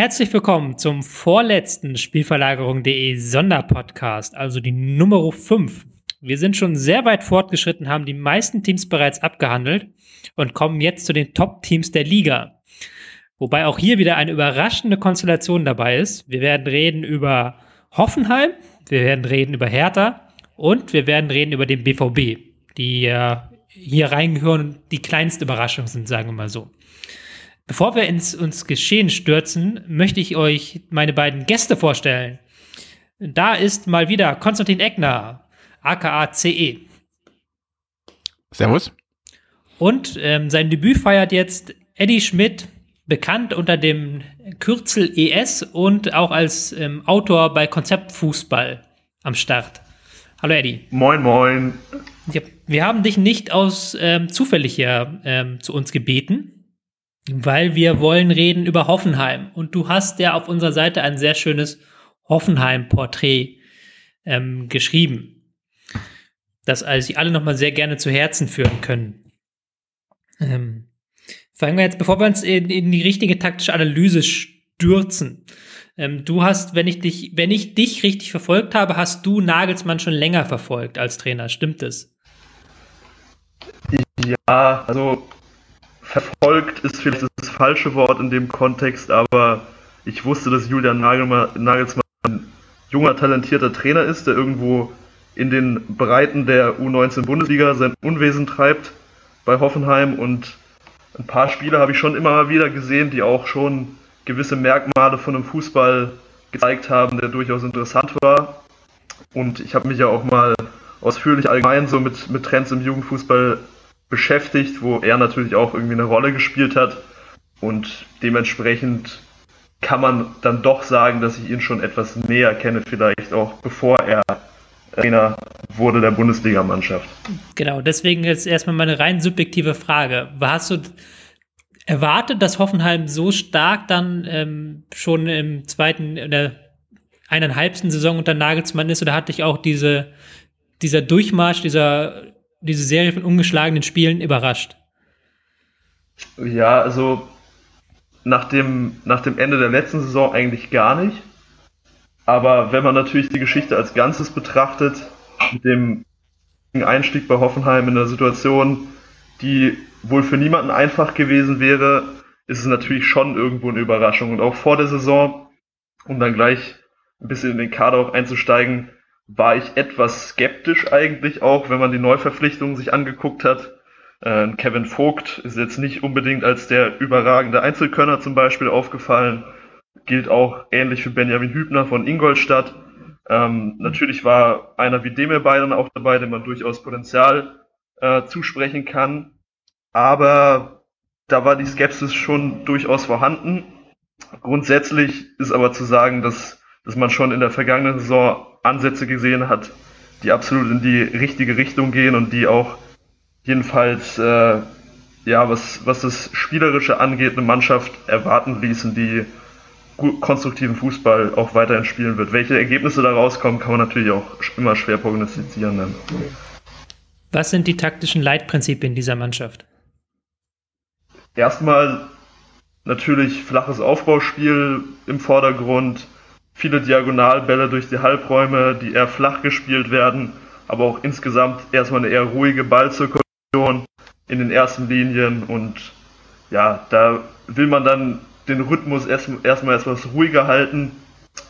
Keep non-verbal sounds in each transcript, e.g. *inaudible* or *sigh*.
Herzlich willkommen zum vorletzten Spielverlagerung.de Sonderpodcast, also die Nummer 5. Wir sind schon sehr weit fortgeschritten, haben die meisten Teams bereits abgehandelt und kommen jetzt zu den Top-Teams der Liga. Wobei auch hier wieder eine überraschende Konstellation dabei ist. Wir werden reden über Hoffenheim, wir werden reden über Hertha und wir werden reden über den BVB, die äh, hier reingehören und die kleinste Überraschung sind, sagen wir mal so. Bevor wir ins uns Geschehen stürzen, möchte ich euch meine beiden Gäste vorstellen. Da ist mal wieder Konstantin Eckner, aka CE. Servus. Und ähm, sein Debüt feiert jetzt Eddie Schmidt, bekannt unter dem Kürzel ES und auch als ähm, Autor bei Konzeptfußball am Start. Hallo Eddie. Moin, moin. Wir haben dich nicht aus ähm, zufällig hier ähm, zu uns gebeten, weil wir wollen reden über Hoffenheim. Und du hast ja auf unserer Seite ein sehr schönes Hoffenheim-Porträt ähm, geschrieben, das also sich alle nochmal sehr gerne zu Herzen führen können. Ähm, fangen wir jetzt, bevor wir uns in, in die richtige taktische Analyse stürzen. Ähm, du hast, wenn ich dich, wenn ich dich richtig verfolgt habe, hast du Nagelsmann schon länger verfolgt als Trainer. Stimmt es? Ja, also verfolgt ist vielleicht das falsche Wort in dem Kontext, aber ich wusste, dass Julian Nagelsmann ein junger, talentierter Trainer ist, der irgendwo in den Breiten der U19-Bundesliga sein Unwesen treibt bei Hoffenheim und ein paar Spiele habe ich schon immer mal wieder gesehen, die auch schon gewisse Merkmale von einem Fußball gezeigt haben, der durchaus interessant war. Und ich habe mich ja auch mal ausführlich allgemein so mit, mit Trends im Jugendfußball beschäftigt, wo er natürlich auch irgendwie eine Rolle gespielt hat. Und dementsprechend kann man dann doch sagen, dass ich ihn schon etwas näher kenne, vielleicht auch bevor er Trainer wurde der Bundesligamannschaft. Genau, deswegen jetzt erstmal meine rein subjektive Frage. Hast du erwartet, dass Hoffenheim so stark dann ähm, schon im zweiten, in der eineinhalbsten Saison unter Nagelsmann ist oder hat dich auch diese, dieser Durchmarsch, dieser diese Serie von ungeschlagenen Spielen überrascht? Ja, also nach dem, nach dem Ende der letzten Saison eigentlich gar nicht. Aber wenn man natürlich die Geschichte als Ganzes betrachtet, mit dem Einstieg bei Hoffenheim in einer Situation, die wohl für niemanden einfach gewesen wäre, ist es natürlich schon irgendwo eine Überraschung. Und auch vor der Saison, um dann gleich ein bisschen in den Kader auch einzusteigen, war ich etwas skeptisch eigentlich auch, wenn man die Neuverpflichtungen sich angeguckt hat. Äh, Kevin Vogt ist jetzt nicht unbedingt als der überragende Einzelkönner zum Beispiel aufgefallen. Gilt auch ähnlich für Benjamin Hübner von Ingolstadt. Ähm, natürlich war einer wie Demir Bayern auch dabei, dem man durchaus Potenzial äh, zusprechen kann. Aber da war die Skepsis schon durchaus vorhanden. Grundsätzlich ist aber zu sagen, dass, dass man schon in der vergangenen Saison Ansätze gesehen hat, die absolut in die richtige Richtung gehen und die auch jedenfalls, äh, ja, was, was das Spielerische angeht, eine Mannschaft erwarten ließen, die konstruktiven Fußball auch weiterhin spielen wird. Welche Ergebnisse da rauskommen, kann man natürlich auch immer schwer prognostizieren. Was sind die taktischen Leitprinzipien dieser Mannschaft? Erstmal natürlich flaches Aufbauspiel im Vordergrund, viele Diagonalbälle durch die Halbräume, die eher flach gespielt werden, aber auch insgesamt erstmal eine eher ruhige Ballzirkulation in den ersten Linien und ja, da will man dann den Rhythmus erst, erstmal etwas ruhiger halten,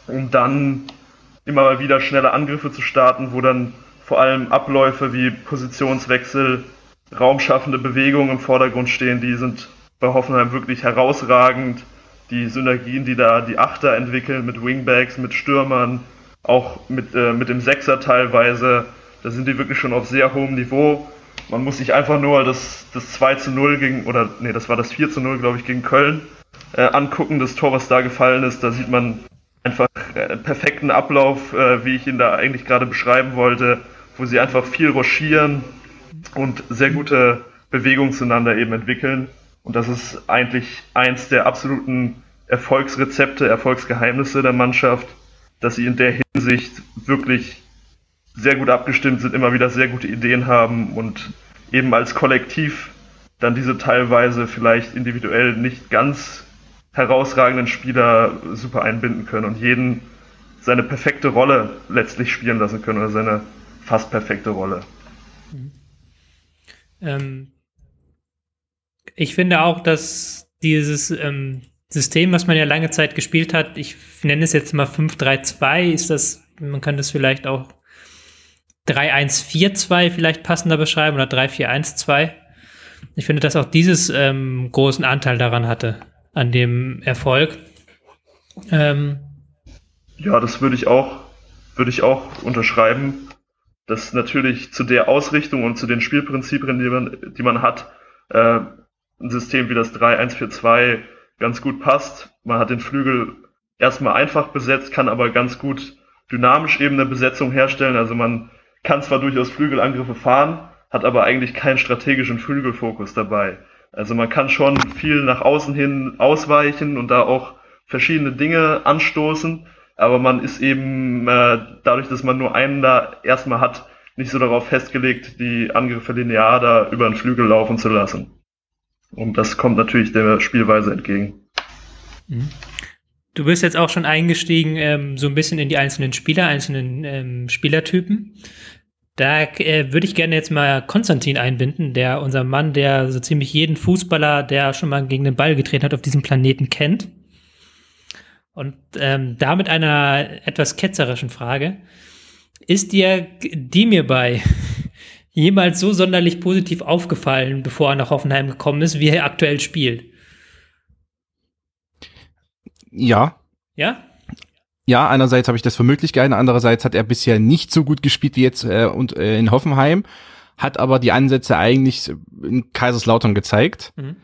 um dann immer mal wieder schnelle Angriffe zu starten, wo dann vor allem Abläufe wie Positionswechsel, raumschaffende Bewegungen im Vordergrund stehen, die sind bei Hoffenheim wirklich herausragend die Synergien, die da die Achter entwickeln mit Wingbacks, mit Stürmern, auch mit, äh, mit dem Sechser teilweise, da sind die wirklich schon auf sehr hohem Niveau. Man muss sich einfach nur das, das 2 zu 0 gegen, oder nee, das war das 4 zu 0, glaube ich, gegen Köln äh, angucken, das Tor, was da gefallen ist. Da sieht man einfach äh, perfekten Ablauf, äh, wie ich ihn da eigentlich gerade beschreiben wollte, wo sie einfach viel rochieren und sehr gute Bewegungen zueinander eben entwickeln. Und das ist eigentlich eins der absoluten Erfolgsrezepte, Erfolgsgeheimnisse der Mannschaft, dass sie in der Hinsicht wirklich sehr gut abgestimmt sind, immer wieder sehr gute Ideen haben und eben als Kollektiv dann diese teilweise vielleicht individuell nicht ganz herausragenden Spieler super einbinden können und jeden seine perfekte Rolle letztlich spielen lassen können oder seine fast perfekte Rolle. Mhm. Ähm, ich finde auch, dass dieses ähm, System, was man ja lange Zeit gespielt hat, ich nenne es jetzt mal 5-3-2, ist das, man kann das vielleicht auch 3-1-4-2 vielleicht passender beschreiben oder 3-4-1-2. Ich finde, dass auch dieses ähm, großen Anteil daran hatte, an dem Erfolg. Ähm, ja, das würde ich auch, würde ich auch unterschreiben, dass natürlich zu der Ausrichtung und zu den Spielprinzipien, die man, die man hat, äh, ein System wie das 3-1-4-2 ganz gut passt. Man hat den Flügel erstmal einfach besetzt, kann aber ganz gut dynamisch eben eine Besetzung herstellen. Also man kann zwar durchaus Flügelangriffe fahren, hat aber eigentlich keinen strategischen Flügelfokus dabei. Also man kann schon viel nach außen hin ausweichen und da auch verschiedene Dinge anstoßen, aber man ist eben äh, dadurch, dass man nur einen da erstmal hat, nicht so darauf festgelegt, die Angriffe linear da über den Flügel laufen zu lassen. Und das kommt natürlich der Spielweise entgegen. Mhm. Du bist jetzt auch schon eingestiegen, ähm, so ein bisschen in die einzelnen Spieler, einzelnen ähm, Spielertypen. Da äh, würde ich gerne jetzt mal Konstantin einbinden, der unser Mann, der so ziemlich jeden Fußballer, der schon mal gegen den Ball getreten hat, auf diesem Planeten kennt. Und ähm, da mit einer etwas ketzerischen Frage. Ist dir die mir bei jemals so sonderlich positiv aufgefallen, bevor er nach Hoffenheim gekommen ist, wie er aktuell spielt? Ja. Ja? Ja, einerseits habe ich das für möglich gehalten, andererseits hat er bisher nicht so gut gespielt wie jetzt äh, und, äh, in Hoffenheim, hat aber die Ansätze eigentlich in Kaiserslautern gezeigt. Mhm.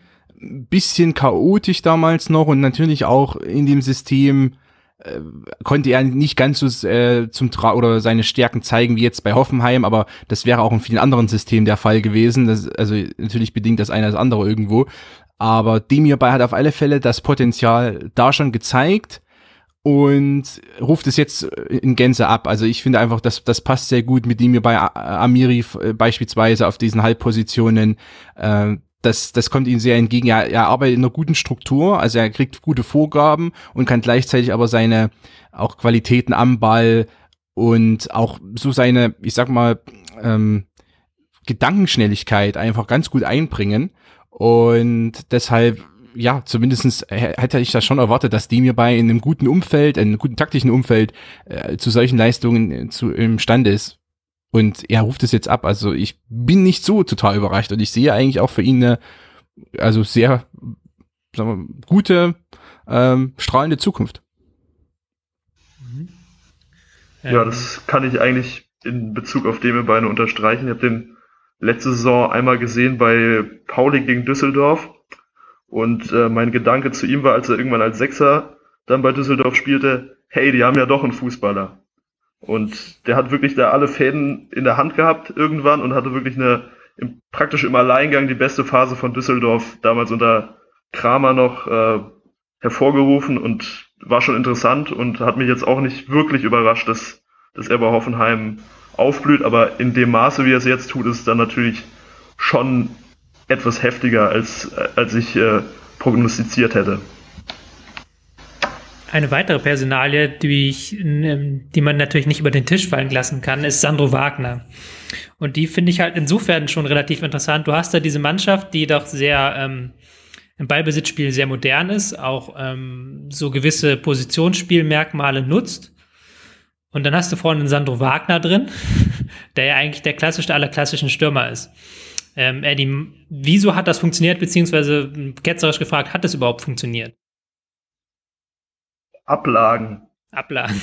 Bisschen chaotisch damals noch und natürlich auch in dem System äh, konnte er nicht ganz so äh, zum Tra oder seine Stärken zeigen wie jetzt bei Hoffenheim, aber das wäre auch in vielen anderen Systemen der Fall gewesen. Das, also natürlich bedingt das eine das andere irgendwo. Aber Demir bei hat auf alle Fälle das Potenzial da schon gezeigt und ruft es jetzt in Gänze ab. Also ich finde einfach, dass das passt sehr gut mit Demir bei Amiri äh, beispielsweise auf diesen Halbpositionen. Äh, das, das kommt ihm sehr entgegen. Er, er arbeitet in einer guten Struktur, also er kriegt gute Vorgaben und kann gleichzeitig aber seine auch Qualitäten am Ball und auch so seine, ich sag mal, ähm, Gedankenschnelligkeit einfach ganz gut einbringen. Und deshalb, ja, zumindestens hätte ich das schon erwartet, dass die mir bei in einem guten Umfeld, in einem guten taktischen Umfeld äh, zu solchen Leistungen äh, zu, imstande ist. Und er ruft es jetzt ab. Also ich bin nicht so total überrascht und ich sehe eigentlich auch für ihn eine, also sehr sagen wir, gute, ähm, strahlende Zukunft. Mhm. Ja, das kann ich eigentlich in Bezug auf Deme Beine unterstreichen. Ich habe den letzte Saison einmal gesehen bei Pauli gegen Düsseldorf und äh, mein Gedanke zu ihm war, als er irgendwann als Sechser dann bei Düsseldorf spielte, hey, die haben ja doch einen Fußballer. Und der hat wirklich da alle Fäden in der Hand gehabt irgendwann und hatte wirklich eine im, praktisch im Alleingang die beste Phase von Düsseldorf damals unter Kramer noch äh, hervorgerufen und war schon interessant und hat mich jetzt auch nicht wirklich überrascht, dass, dass er bei Hoffenheim aufblüht, aber in dem Maße, wie er es jetzt tut, ist es dann natürlich schon etwas heftiger, als, als ich äh, prognostiziert hätte. Eine weitere Personalie, die, ich, ähm, die man natürlich nicht über den Tisch fallen lassen kann, ist Sandro Wagner. Und die finde ich halt insofern schon relativ interessant. Du hast da diese Mannschaft, die doch sehr ähm, im Ballbesitzspiel sehr modern ist, auch ähm, so gewisse Positionsspielmerkmale nutzt. Und dann hast du vorne einen Sandro Wagner drin, *laughs* der ja eigentlich der klassischste aller klassischen Stürmer ist. Ähm, Eddie, wieso hat das funktioniert, beziehungsweise ketzerisch gefragt, hat das überhaupt funktioniert? Ablagen. Ablagen.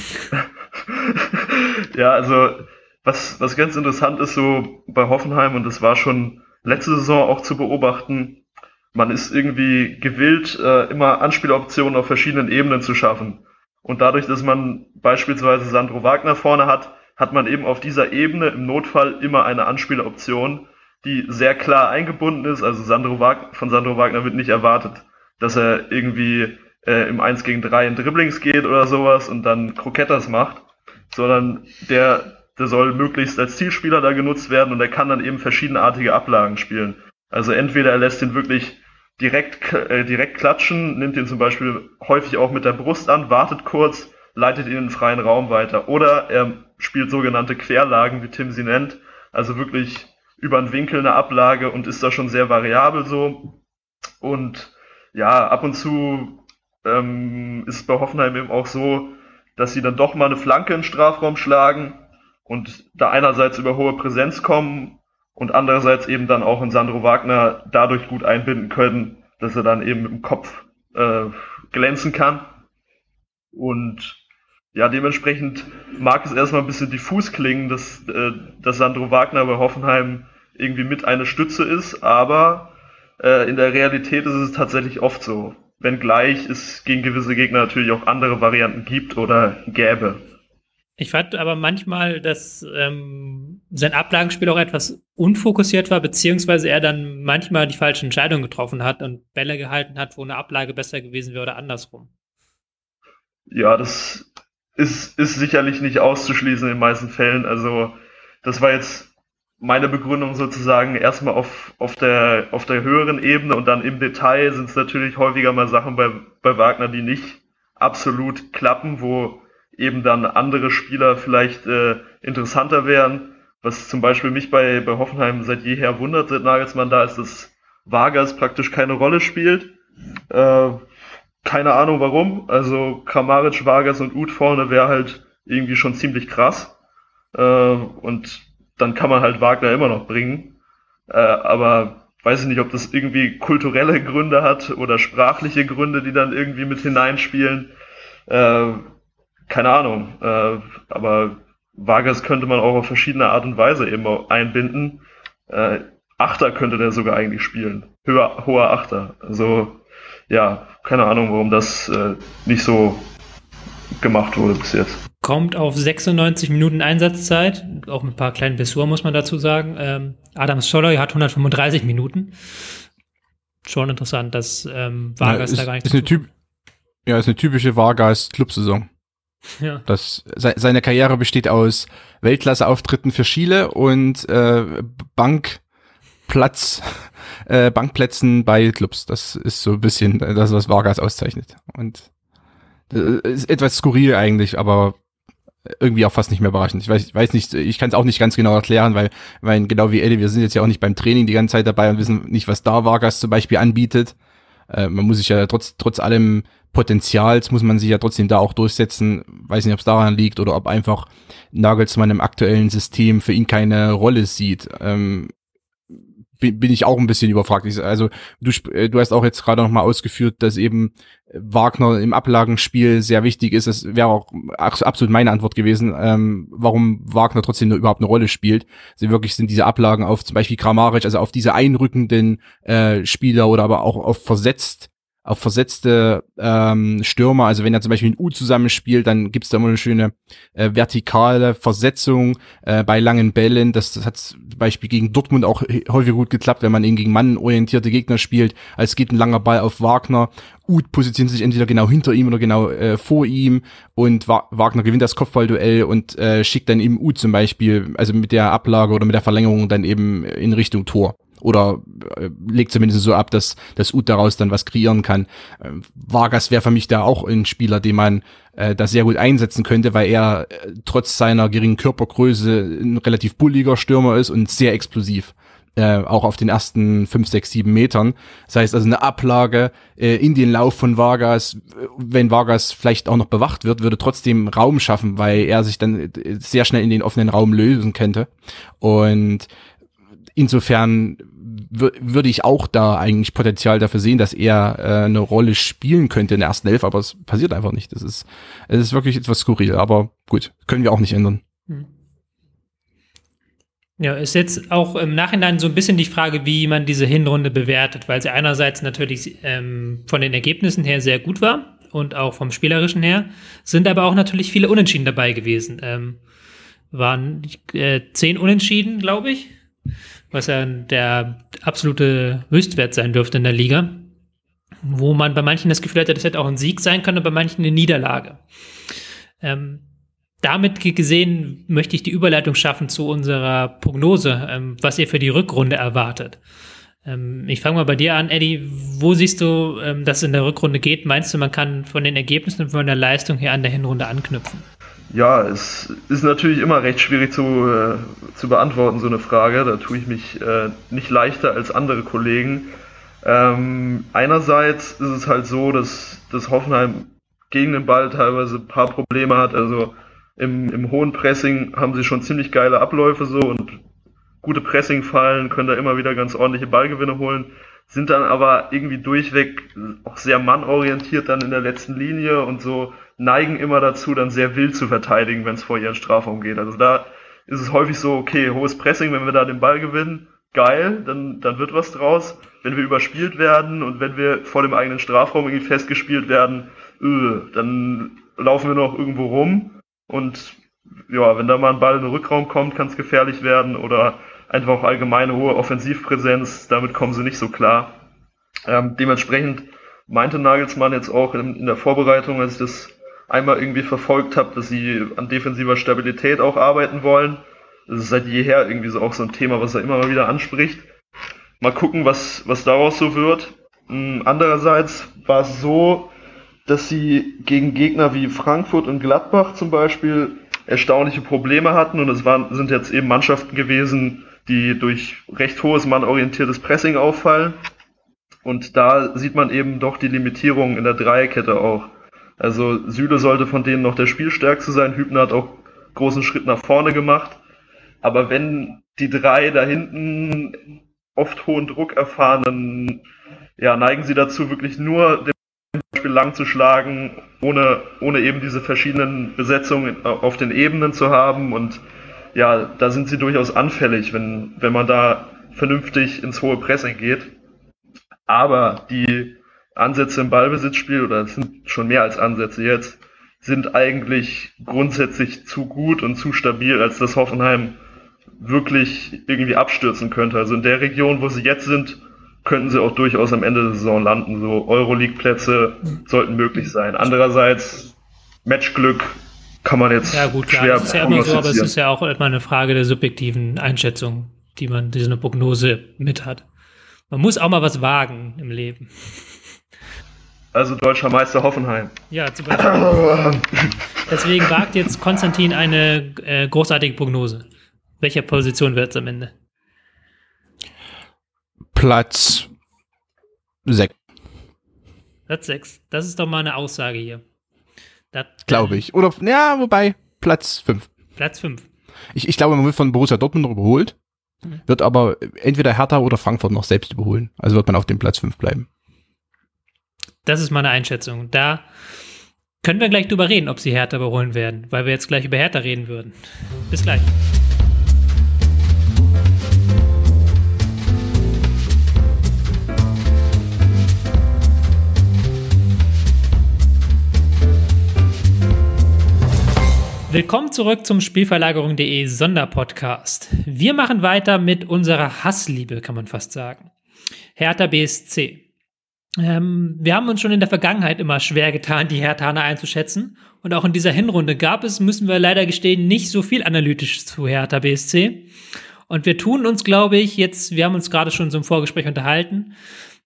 *laughs* ja, also was, was ganz interessant ist so bei Hoffenheim, und das war schon letzte Saison auch zu beobachten, man ist irgendwie gewillt, äh, immer Anspieloptionen auf verschiedenen Ebenen zu schaffen. Und dadurch, dass man beispielsweise Sandro Wagner vorne hat, hat man eben auf dieser Ebene im Notfall immer eine Anspieloption, die sehr klar eingebunden ist. Also Sandro Wagner, von Sandro Wagner wird nicht erwartet, dass er irgendwie äh, im 1 gegen 3 in Dribblings geht oder sowas und dann Krokettas macht, sondern der der soll möglichst als Zielspieler da genutzt werden und er kann dann eben verschiedenartige Ablagen spielen. Also entweder er lässt ihn wirklich direkt, äh, direkt klatschen, nimmt ihn zum Beispiel häufig auch mit der Brust an, wartet kurz, leitet ihn in den freien Raum weiter. Oder er spielt sogenannte Querlagen, wie Tim sie nennt, also wirklich über einen Winkel eine Ablage und ist da schon sehr variabel so. Und ja, ab und zu ähm, ist es bei Hoffenheim eben auch so, dass sie dann doch mal eine Flanke in Strafraum schlagen und da einerseits über hohe Präsenz kommen und andererseits eben dann auch in Sandro Wagner dadurch gut einbinden können, dass er dann eben im Kopf äh, glänzen kann. Und ja, dementsprechend mag es erstmal ein bisschen diffus klingen, dass, äh, dass Sandro Wagner bei Hoffenheim irgendwie mit eine Stütze ist, aber äh, in der Realität ist es tatsächlich oft so. Wenngleich es gegen gewisse Gegner natürlich auch andere Varianten gibt oder gäbe. Ich fand aber manchmal, dass ähm, sein Ablagenspiel auch etwas unfokussiert war, beziehungsweise er dann manchmal die falschen Entscheidungen getroffen hat und Bälle gehalten hat, wo eine Ablage besser gewesen wäre oder andersrum. Ja, das ist, ist sicherlich nicht auszuschließen in den meisten Fällen. Also, das war jetzt meine Begründung sozusagen erstmal auf, auf, der, auf der höheren Ebene und dann im Detail sind es natürlich häufiger mal Sachen bei, bei Wagner, die nicht absolut klappen, wo eben dann andere Spieler vielleicht äh, interessanter wären. Was zum Beispiel mich bei, bei Hoffenheim seit jeher wundert, seit Nagelsmann da ist, dass Vargas praktisch keine Rolle spielt. Äh, keine Ahnung warum. Also Kramaric, Vargas und Uth vorne wäre halt irgendwie schon ziemlich krass. Äh, und dann kann man halt Wagner immer noch bringen. Äh, aber weiß ich nicht, ob das irgendwie kulturelle Gründe hat oder sprachliche Gründe, die dann irgendwie mit hineinspielen. Äh, keine Ahnung. Äh, aber Vargas könnte man auch auf verschiedene Art und Weise eben einbinden. Äh, Achter könnte der sogar eigentlich spielen. Höher, hoher Achter. Also, ja, keine Ahnung, warum das äh, nicht so gemacht wurde bis jetzt. Kommt auf 96 Minuten Einsatzzeit, auch mit ein paar kleinen Blessuren, muss man dazu sagen. Ähm, Adam Soloy hat 135 Minuten. Schon interessant, dass ähm, Vargas ja, ist, da gar nicht ist eine typ Ja, ist eine typische Vargas-Clubsaison. Ja. Das, seine Karriere besteht aus Weltklasse-Auftritten für Chile und äh, Bankplatz, *laughs* äh, Bankplätzen bei Clubs. Das ist so ein bisschen das, was Vargas auszeichnet. Und äh, ist etwas skurril eigentlich, aber irgendwie auch fast nicht mehr überraschend. Ich weiß, ich weiß nicht, ich kann es auch nicht ganz genau erklären, weil, weil genau wie Eddie, wir sind jetzt ja auch nicht beim Training die ganze Zeit dabei und wissen nicht, was da Vargas zum Beispiel anbietet. Äh, man muss sich ja trotz, trotz allem Potenzials muss man sich ja trotzdem da auch durchsetzen. Weiß nicht, ob es daran liegt oder ob einfach Nagelsmann im aktuellen System für ihn keine Rolle sieht. Ähm, bin ich auch ein bisschen überfragt. Also du, äh, du hast auch jetzt gerade noch mal ausgeführt, dass eben Wagner im Ablagenspiel sehr wichtig ist. Das wäre auch absolut meine Antwort gewesen, ähm, warum Wagner trotzdem nur überhaupt eine Rolle spielt. Sie wirklich sind diese Ablagen auf zum Beispiel Kramaric, also auf diese einrückenden äh, Spieler oder aber auch auf versetzt auf versetzte ähm, Stürmer, also wenn er zum Beispiel in U zusammenspielt, dann gibt's da immer eine schöne äh, vertikale Versetzung äh, bei langen Bällen. Das, das hat zum Beispiel gegen Dortmund auch häufig gut geklappt, wenn man ihn gegen Mann orientierte Gegner spielt. als geht ein langer Ball auf Wagner. Uth positioniert sich entweder genau hinter ihm oder genau äh, vor ihm und Wa Wagner gewinnt das Kopfballduell und äh, schickt dann eben Uth zum Beispiel, also mit der Ablage oder mit der Verlängerung dann eben in Richtung Tor oder äh, legt zumindest so ab, dass das Ut daraus dann was kreieren kann. Äh, Vargas wäre für mich da auch ein Spieler, den man äh, da sehr gut einsetzen könnte, weil er äh, trotz seiner geringen Körpergröße ein relativ bulliger Stürmer ist und sehr explosiv. Äh, auch auf den ersten fünf, sechs, sieben Metern. Das heißt also eine Ablage äh, in den Lauf von Vargas, wenn Vargas vielleicht auch noch bewacht wird, würde trotzdem Raum schaffen, weil er sich dann äh, sehr schnell in den offenen Raum lösen könnte. Und insofern würde ich auch da eigentlich Potenzial dafür sehen, dass er äh, eine Rolle spielen könnte in der ersten Elf, aber es passiert einfach nicht. Das ist, es ist wirklich etwas skurril, aber gut, können wir auch nicht ändern. Hm. Ja, ist jetzt auch im Nachhinein so ein bisschen die Frage, wie man diese Hinrunde bewertet, weil sie einerseits natürlich ähm, von den Ergebnissen her sehr gut war und auch vom Spielerischen her, sind aber auch natürlich viele Unentschieden dabei gewesen. Ähm, waren äh, zehn Unentschieden, glaube ich was ja der absolute Höchstwert sein dürfte in der Liga, wo man bei manchen das Gefühl hatte, das hätte auch ein Sieg sein können, und bei manchen eine Niederlage. Ähm, damit gesehen möchte ich die Überleitung schaffen zu unserer Prognose, ähm, was ihr für die Rückrunde erwartet. Ähm, ich fange mal bei dir an, Eddie. Wo siehst du, ähm, dass es in der Rückrunde geht? Meinst du, man kann von den Ergebnissen und von der Leistung her an der Hinrunde anknüpfen? Ja, es ist natürlich immer recht schwierig zu, äh, zu beantworten, so eine Frage. Da tue ich mich äh, nicht leichter als andere Kollegen. Ähm, einerseits ist es halt so, dass, dass Hoffenheim gegen den Ball teilweise ein paar Probleme hat. Also im, im hohen Pressing haben sie schon ziemlich geile Abläufe so und gute Pressing-Fallen, können da immer wieder ganz ordentliche Ballgewinne holen, sind dann aber irgendwie durchweg auch sehr mannorientiert dann in der letzten Linie und so neigen immer dazu, dann sehr wild zu verteidigen, wenn es vor ihren Strafraum geht. Also da ist es häufig so, okay, hohes Pressing, wenn wir da den Ball gewinnen, geil, dann, dann wird was draus. Wenn wir überspielt werden und wenn wir vor dem eigenen Strafraum irgendwie festgespielt werden, öh, dann laufen wir noch irgendwo rum und ja, wenn da mal ein Ball in den Rückraum kommt, kann es gefährlich werden oder einfach auch allgemeine hohe Offensivpräsenz, damit kommen sie nicht so klar. Ähm, dementsprechend meinte Nagelsmann jetzt auch in, in der Vorbereitung, als ich das einmal irgendwie verfolgt habe, dass sie an defensiver Stabilität auch arbeiten wollen. Das ist seit jeher irgendwie so auch so ein Thema, was er immer mal wieder anspricht. Mal gucken, was, was daraus so wird. Hm, andererseits war es so, dass sie gegen Gegner wie Frankfurt und Gladbach zum Beispiel erstaunliche Probleme hatten und es waren, sind jetzt eben Mannschaften gewesen, die durch recht hohes mannorientiertes Pressing auffallen. Und da sieht man eben doch die Limitierung in der Dreierkette auch. Also Süle sollte von denen noch der Spielstärkste sein. Hübner hat auch großen Schritt nach vorne gemacht. Aber wenn die drei da hinten oft hohen Druck erfahren, dann ja, neigen sie dazu, wirklich nur den Beispiel lang zu schlagen, ohne, ohne eben diese verschiedenen Besetzungen auf den Ebenen zu haben. Und ja, da sind sie durchaus anfällig, wenn, wenn man da vernünftig ins hohe Pressing geht. Aber die Ansätze im Ballbesitzspiel, oder es sind schon mehr als Ansätze jetzt, sind eigentlich grundsätzlich zu gut und zu stabil, als dass Hoffenheim wirklich irgendwie abstürzen könnte. Also in der Region, wo sie jetzt sind, könnten sie auch durchaus am Ende der Saison landen. So Euroleague-Plätze sollten möglich sein. Andererseits Matchglück kann man jetzt ja, gut, klar. schwer das ist ja immer so, aber es ist ja auch immer eine Frage der subjektiven Einschätzung, die man diese Prognose mit hat. Man muss auch mal was wagen im Leben. Also deutscher Meister Hoffenheim. Ja, zum Beispiel. Deswegen wagt jetzt Konstantin eine äh, großartige Prognose. Welcher Position wird es am Ende? Platz 6. Platz 6. Das ist doch mal eine Aussage hier. Glaube ich. Oder, ja, wobei, Platz 5. Platz 5. Ich, ich glaube, man wird von Borussia Dortmund noch überholt, mhm. wird aber entweder Hertha oder Frankfurt noch selbst überholen. Also wird man auf dem Platz 5 bleiben. Das ist meine Einschätzung. Da können wir gleich drüber reden, ob sie Hertha überholen werden, weil wir jetzt gleich über Hertha reden würden. Bis gleich. Willkommen zurück zum Spielverlagerung.de Sonderpodcast. Wir machen weiter mit unserer Hassliebe, kann man fast sagen. Hertha BSC. Ähm, wir haben uns schon in der Vergangenheit immer schwer getan, die Herthaner einzuschätzen. Und auch in dieser Hinrunde gab es, müssen wir leider gestehen, nicht so viel analytisch zu Hertha BSC. Und wir tun uns, glaube ich, jetzt, wir haben uns gerade schon so im Vorgespräch unterhalten,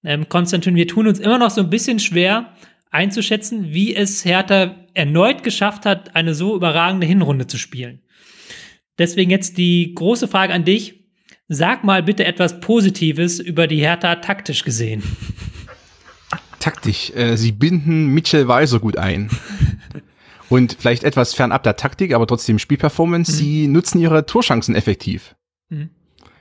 ähm, Konstantin, wir tun uns immer noch so ein bisschen schwer einzuschätzen, wie es Hertha erneut geschafft hat, eine so überragende Hinrunde zu spielen. Deswegen jetzt die große Frage an dich. Sag mal bitte etwas Positives über die Hertha taktisch gesehen *laughs* taktisch. Äh, sie binden Mitchell Weiser gut ein. Und vielleicht etwas fernab der Taktik, aber trotzdem Spielperformance. Mhm. Sie nutzen ihre Torchancen effektiv. Mhm.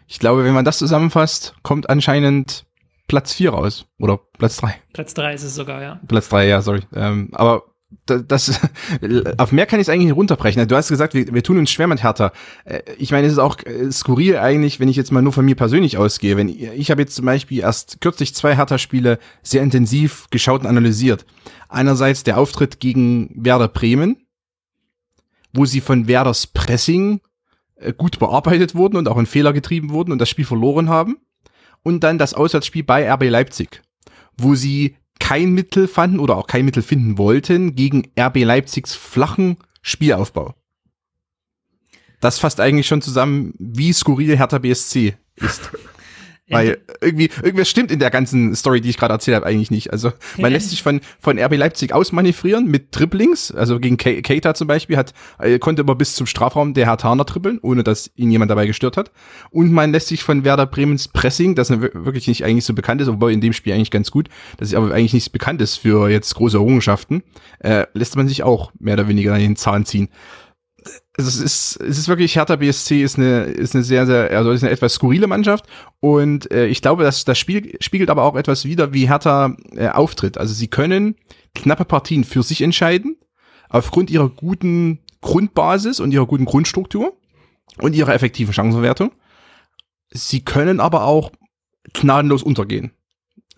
Ich glaube, wenn man das zusammenfasst, kommt anscheinend Platz 4 raus. Oder Platz 3. Platz 3 ist es sogar, ja. Platz 3, ja, sorry. Ähm, aber das, *laughs* auf mehr kann ich es eigentlich nicht runterbrechen. Du hast gesagt, wir, wir tun uns schwer mit Hertha. Äh, ich meine, es ist auch äh, skurril eigentlich, wenn ich jetzt mal nur von mir persönlich ausgehe. Wenn ich habe jetzt zum Beispiel erst kürzlich zwei Hertha-Spiele sehr intensiv geschaut und analysiert. Einerseits der Auftritt gegen Werder Bremen, wo sie von Werders Pressing äh, gut bearbeitet wurden und auch in Fehler getrieben wurden und das Spiel verloren haben. Und dann das Auswärtsspiel bei RB Leipzig, wo sie kein Mittel fanden oder auch kein Mittel finden wollten gegen RB Leipzigs flachen Spielaufbau. Das fasst eigentlich schon zusammen, wie skurril Hertha BSC ist. *laughs* Weil irgendwie, irgendwas stimmt in der ganzen Story, die ich gerade erzählt habe, eigentlich nicht. Also man lässt sich von, von RB Leipzig ausmanövrieren mit Dribblings. Also gegen Keita zum Beispiel hat, äh, konnte aber bis zum Strafraum der Herr Tarner dribbeln, ohne dass ihn jemand dabei gestört hat. Und man lässt sich von Werder Bremens Pressing, das wirklich nicht eigentlich so bekannt ist, obwohl in dem Spiel eigentlich ganz gut, das ist aber eigentlich nicht bekannt ist für jetzt große Errungenschaften, äh, lässt man sich auch mehr oder weniger in den Zahn ziehen es ist, es ist wirklich, Hertha BSC ist eine, ist eine sehr, sehr, also ist eine etwas skurrile Mannschaft und äh, ich glaube, dass das Spiel spiegelt aber auch etwas wider, wie Hertha äh, auftritt. Also sie können knappe Partien für sich entscheiden, aufgrund ihrer guten Grundbasis und ihrer guten Grundstruktur und ihrer effektiven Chancenverwertung. Sie können aber auch gnadenlos untergehen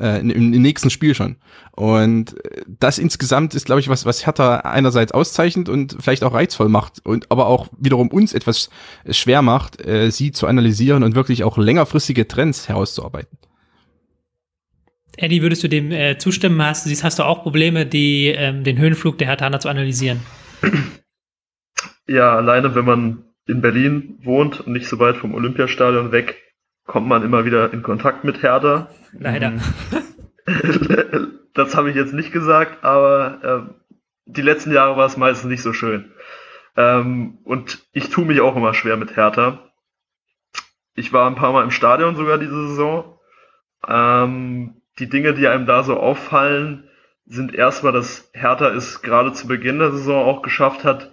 äh, im, im nächsten Spiel schon. Und äh, das insgesamt ist, glaube ich, was, was Hertha einerseits auszeichnet und vielleicht auch reizvoll macht und aber auch wiederum uns etwas schwer macht, äh, sie zu analysieren und wirklich auch längerfristige Trends herauszuarbeiten. Eddie, würdest du dem äh, zustimmen? Hast, siehst, hast du auch Probleme, die, ähm, den Höhenflug der Hertha zu analysieren? Ja, alleine wenn man in Berlin wohnt und nicht so weit vom Olympiastadion weg, kommt man immer wieder in Kontakt mit Hertha. Leider. *laughs* das habe ich jetzt nicht gesagt, aber äh, die letzten Jahre war es meistens nicht so schön. Ähm, und ich tue mich auch immer schwer mit Hertha. Ich war ein paar Mal im Stadion sogar diese Saison. Ähm, die Dinge, die einem da so auffallen, sind erstmal, dass Hertha es gerade zu Beginn der Saison auch geschafft hat,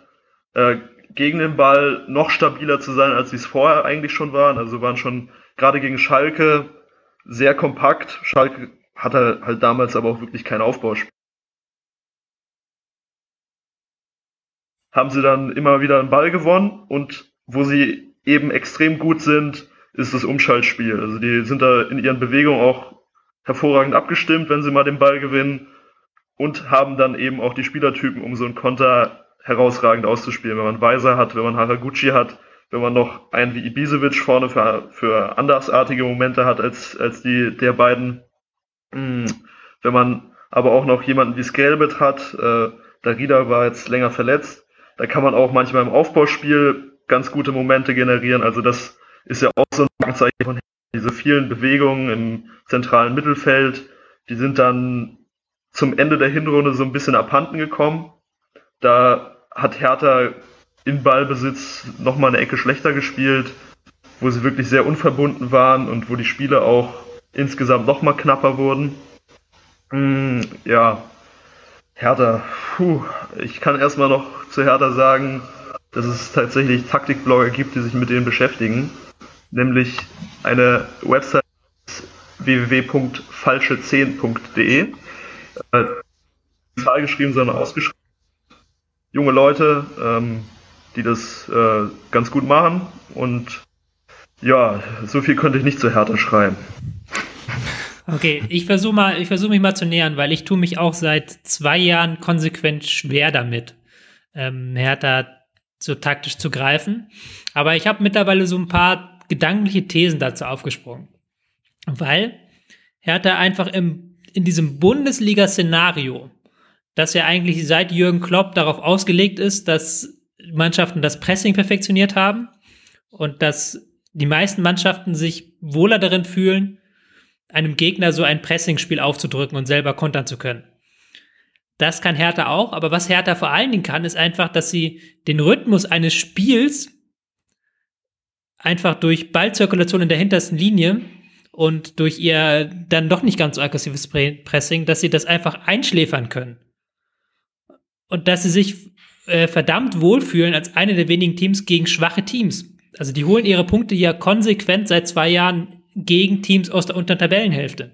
äh, gegen den Ball noch stabiler zu sein, als sie es vorher eigentlich schon waren. Also waren schon gerade gegen Schalke sehr kompakt. Schalke hatte halt damals aber auch wirklich kein Aufbauspiel. Haben sie dann immer wieder einen Ball gewonnen und wo sie eben extrem gut sind, ist das Umschaltspiel. Also die sind da in ihren Bewegungen auch hervorragend abgestimmt, wenn sie mal den Ball gewinnen und haben dann eben auch die Spielertypen, um so einen Konter herausragend auszuspielen. Wenn man Weiser hat, wenn man Haraguchi hat, wenn man noch einen wie Ibisevic vorne für, für andersartige Momente hat als, als die der beiden. Hm, wenn man aber auch noch jemanden wie Skelbet hat, äh, Darida war jetzt länger verletzt, da kann man auch manchmal im Aufbauspiel ganz gute Momente generieren. Also das ist ja auch so ein Markenzeichen von diese vielen Bewegungen im zentralen Mittelfeld, die sind dann zum Ende der Hinrunde so ein bisschen abhanden gekommen. Da hat Hertha in Ballbesitz nochmal eine Ecke schlechter gespielt, wo sie wirklich sehr unverbunden waren und wo die Spiele auch insgesamt nochmal knapper wurden. Hm, ja, Hertha, puh, ich kann erstmal noch zu Hertha sagen, dass es tatsächlich Taktikblogger gibt, die sich mit denen beschäftigen, nämlich eine Website www.falsche10.de. Äh, Zahl geschrieben, sondern ausgeschrieben. Junge Leute, ähm, die das äh, ganz gut machen. Und ja, so viel könnte ich nicht zu Hertha schreiben. Okay, ich versuche mal, mich mal zu nähern, weil ich tue mich auch seit zwei Jahren konsequent schwer damit, ähm, Hertha so taktisch zu greifen. Aber ich habe mittlerweile so ein paar gedankliche Thesen dazu aufgesprungen. Weil Hertha einfach im, in diesem Bundesliga-Szenario, das ja eigentlich seit Jürgen Klopp darauf ausgelegt ist, dass Mannschaften das Pressing perfektioniert haben und dass die meisten Mannschaften sich wohler darin fühlen, einem Gegner so ein Pressingspiel aufzudrücken und selber kontern zu können. Das kann Hertha auch, aber was Hertha vor allen Dingen kann, ist einfach, dass sie den Rhythmus eines Spiels einfach durch Ballzirkulation in der hintersten Linie und durch ihr dann doch nicht ganz so aggressives Pressing, dass sie das einfach einschläfern können. Und dass sie sich äh, verdammt wohlfühlen als eine der wenigen Teams gegen schwache Teams. Also die holen ihre Punkte ja konsequent seit zwei Jahren gegen Teams aus der unteren Tabellenhälfte.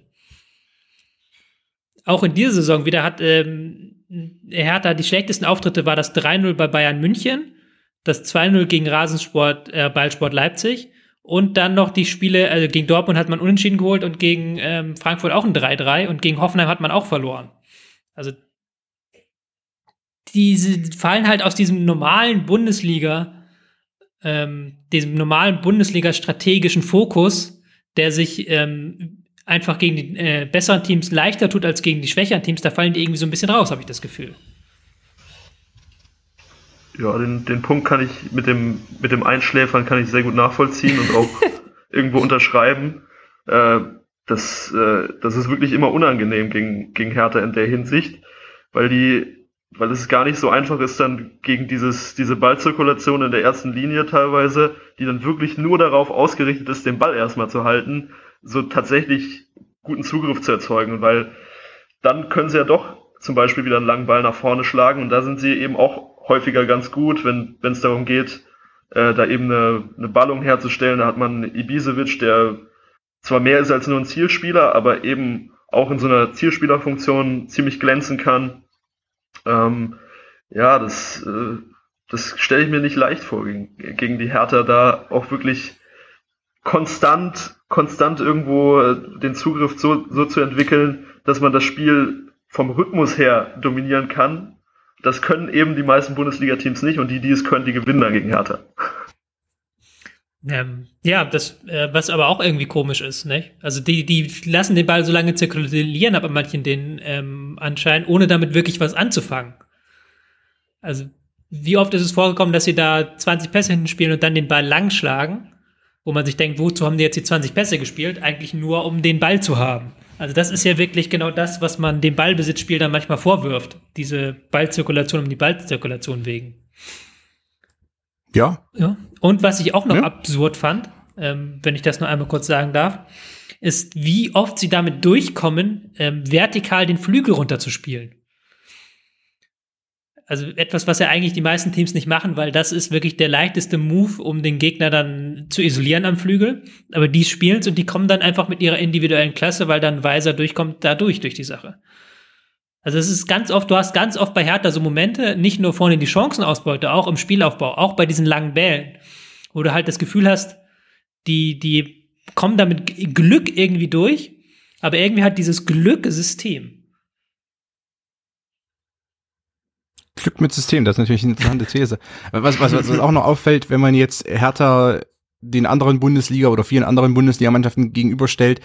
Auch in dieser Saison wieder hat ähm, Hertha die schlechtesten Auftritte war das 3-0 bei Bayern München, das 2-0 gegen Rasensport, äh, Ballsport Leipzig und dann noch die Spiele, also gegen Dortmund hat man unentschieden geholt und gegen ähm, Frankfurt auch ein 3-3 und gegen Hoffenheim hat man auch verloren. Also diese fallen halt aus diesem normalen Bundesliga, ähm, diesem normalen Bundesliga-strategischen Fokus, der sich ähm, einfach gegen die äh, besseren Teams leichter tut als gegen die schwächeren Teams, da fallen die irgendwie so ein bisschen raus, habe ich das Gefühl. Ja, den, den Punkt kann ich mit dem, mit dem Einschläfern kann ich sehr gut nachvollziehen und auch *laughs* irgendwo unterschreiben. Äh, das, äh, das ist wirklich immer unangenehm gegen, gegen Hertha in der Hinsicht, weil die, weil es gar nicht so einfach ist, dann gegen dieses, diese Ballzirkulation in der ersten Linie teilweise, die dann wirklich nur darauf ausgerichtet ist, den Ball erstmal zu halten, so tatsächlich guten Zugriff zu erzeugen, weil dann können sie ja doch zum Beispiel wieder einen langen Ball nach vorne schlagen und da sind sie eben auch häufiger ganz gut, wenn es darum geht, äh, da eben eine, eine Ballung herzustellen. Da hat man Ibisevic, der zwar mehr ist als nur ein Zielspieler, aber eben auch in so einer Zielspielerfunktion ziemlich glänzen kann. Ähm, ja, das, äh, das stelle ich mir nicht leicht vor, gegen, gegen die Hertha da auch wirklich konstant, konstant irgendwo äh, den Zugriff so, so zu entwickeln, dass man das Spiel vom Rhythmus her dominieren kann. Das können eben die meisten Bundesliga-Teams nicht und die, die es können, die gewinnen dann gegen Hertha. Ähm, ja, das, äh, was aber auch irgendwie komisch ist, ne? Also die, die lassen den Ball so lange zirkulieren, aber manchen den ähm, anscheinend, ohne damit wirklich was anzufangen. Also, wie oft ist es vorgekommen, dass sie da 20 Pässe hinten spielen und dann den Ball lang schlagen, wo man sich denkt, wozu haben die jetzt die 20 Pässe gespielt? Eigentlich nur, um den Ball zu haben. Also das ist ja wirklich genau das, was man dem Ballbesitzspiel dann manchmal vorwirft. Diese Ballzirkulation um die Ballzirkulation wegen. Ja. ja. Und was ich auch noch ja. absurd fand, ähm, wenn ich das nur einmal kurz sagen darf, ist, wie oft sie damit durchkommen, ähm, vertikal den Flügel runterzuspielen. Also etwas, was ja eigentlich die meisten Teams nicht machen, weil das ist wirklich der leichteste Move, um den Gegner dann zu isolieren am Flügel. Aber die spielen es und die kommen dann einfach mit ihrer individuellen Klasse, weil dann Weiser durchkommt, da durch, durch die Sache. Also es ist ganz oft, du hast ganz oft bei Hertha so Momente, nicht nur vorne die Chancenausbeute, auch im Spielaufbau, auch bei diesen langen Bällen, wo du halt das Gefühl hast, die, die kommen damit Glück irgendwie durch, aber irgendwie hat dieses Glück System. Glück mit System, das ist natürlich eine interessante These. Was, was, was auch noch auffällt, wenn man jetzt Hertha den anderen Bundesliga oder vielen anderen Bundesligamannschaften gegenüberstellt,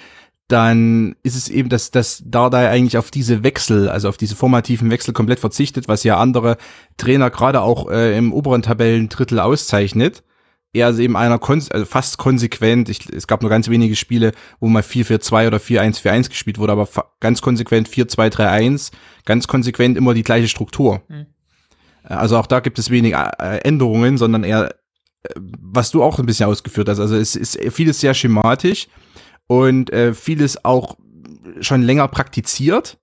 dann ist es eben, dass, dass Dardai eigentlich auf diese Wechsel, also auf diese formativen Wechsel komplett verzichtet, was ja andere Trainer gerade auch äh, im oberen Tabellendrittel auszeichnet. Er ist eben einer kon also fast konsequent, ich, es gab nur ganz wenige Spiele, wo mal 4-4-2 oder 4-1-4-1 gespielt wurde, aber ganz konsequent 4-2-3-1, ganz konsequent immer die gleiche Struktur. Mhm. Also auch da gibt es wenig äh, Änderungen, sondern eher, äh, was du auch ein bisschen ausgeführt hast. Also es ist vieles sehr schematisch und äh, vieles auch schon länger praktiziert.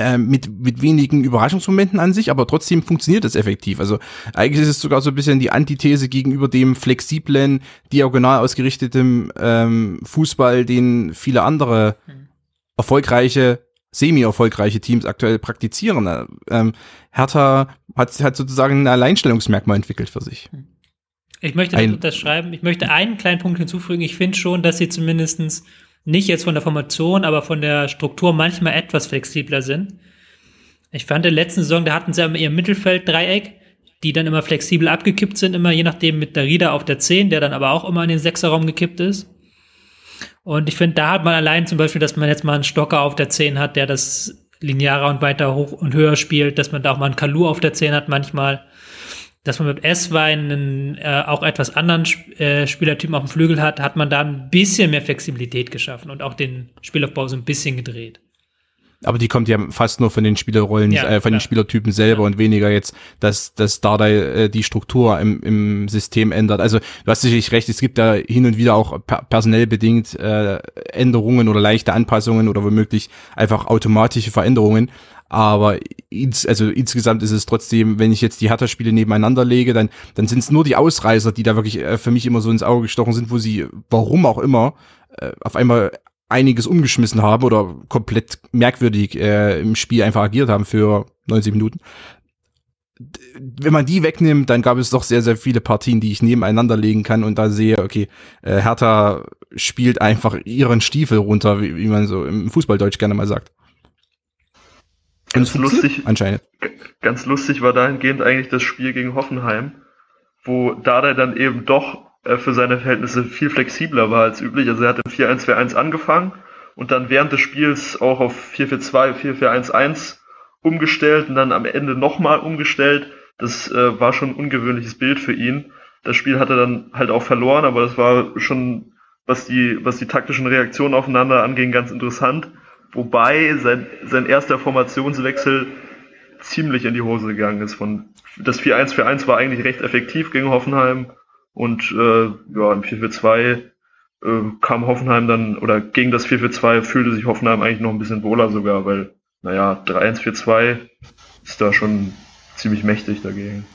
Äh, mit, mit wenigen Überraschungsmomenten an sich, aber trotzdem funktioniert es effektiv. Also eigentlich ist es sogar so ein bisschen die Antithese gegenüber dem flexiblen, diagonal ausgerichteten ähm, Fußball, den viele andere hm. erfolgreiche, semi-erfolgreiche Teams aktuell praktizieren. Ähm, Hertha hat, hat sozusagen ein Alleinstellungsmerkmal entwickelt für sich. Ich möchte das unterschreiben. Ich möchte einen kleinen Punkt hinzufügen. Ich finde schon, dass sie zumindestens nicht jetzt von der Formation, aber von der Struktur manchmal etwas flexibler sind. Ich fand in der letzten Saison, da hatten sie immer ihr Mittelfeld-Dreieck, die dann immer flexibel abgekippt sind, immer je nachdem mit der Rieder auf der 10, der dann aber auch immer in den Sechserraum gekippt ist. Und ich finde, da hat man allein zum Beispiel, dass man jetzt mal einen Stocker auf der 10 hat, der das linearer und weiter hoch und höher spielt, dass man da auch mal einen Kalu auf der 10 hat manchmal dass man mit S-Wein äh, auch etwas anderen äh, Spielertypen auf dem Flügel hat, hat man da ein bisschen mehr Flexibilität geschaffen und auch den Spielaufbau so ein bisschen gedreht. Aber die kommt ja fast nur von den Spielerrollen, ja, äh, von den Spielertypen selber ja. und weniger jetzt, dass, dass Dardai äh, die Struktur im, im System ändert. Also du hast sicherlich recht, es gibt da hin und wieder auch per personell bedingt äh, Änderungen oder leichte Anpassungen oder womöglich einfach automatische Veränderungen. Aber ins, also insgesamt ist es trotzdem, wenn ich jetzt die Hertha-Spiele nebeneinander lege, dann, dann sind es nur die Ausreißer, die da wirklich äh, für mich immer so ins Auge gestochen sind, wo sie, warum auch immer, äh, auf einmal einiges umgeschmissen haben oder komplett merkwürdig äh, im Spiel einfach agiert haben für 90 Minuten. Wenn man die wegnimmt, dann gab es doch sehr, sehr viele Partien, die ich nebeneinander legen kann und da sehe, okay, äh, Hertha spielt einfach ihren Stiefel runter, wie, wie man so im Fußballdeutsch gerne mal sagt. Ganz lustig, anscheinend. Ganz lustig war dahingehend eigentlich das Spiel gegen Hoffenheim, wo Dada dann eben doch für seine Verhältnisse viel flexibler war als üblich. Also er hat im 4-1-4-1 angefangen und dann während des Spiels auch auf 4-4-2, 4-4-1-1 umgestellt und dann am Ende nochmal umgestellt, Das äh, war schon ein ungewöhnliches Bild für ihn. Das Spiel hat er dann halt auch verloren, aber das war schon, was die, was die taktischen Reaktionen aufeinander anging, ganz interessant. Wobei sein, sein erster Formationswechsel ziemlich in die Hose gegangen ist. Von, das 4-1-4-1 war eigentlich recht effektiv gegen Hoffenheim und äh, ja, im 4-4-2 äh, kam Hoffenheim dann, oder gegen das 4-4-2 fühlte sich Hoffenheim eigentlich noch ein bisschen wohler sogar, weil, naja, 3-1-4-2 ist da schon ziemlich mächtig dagegen.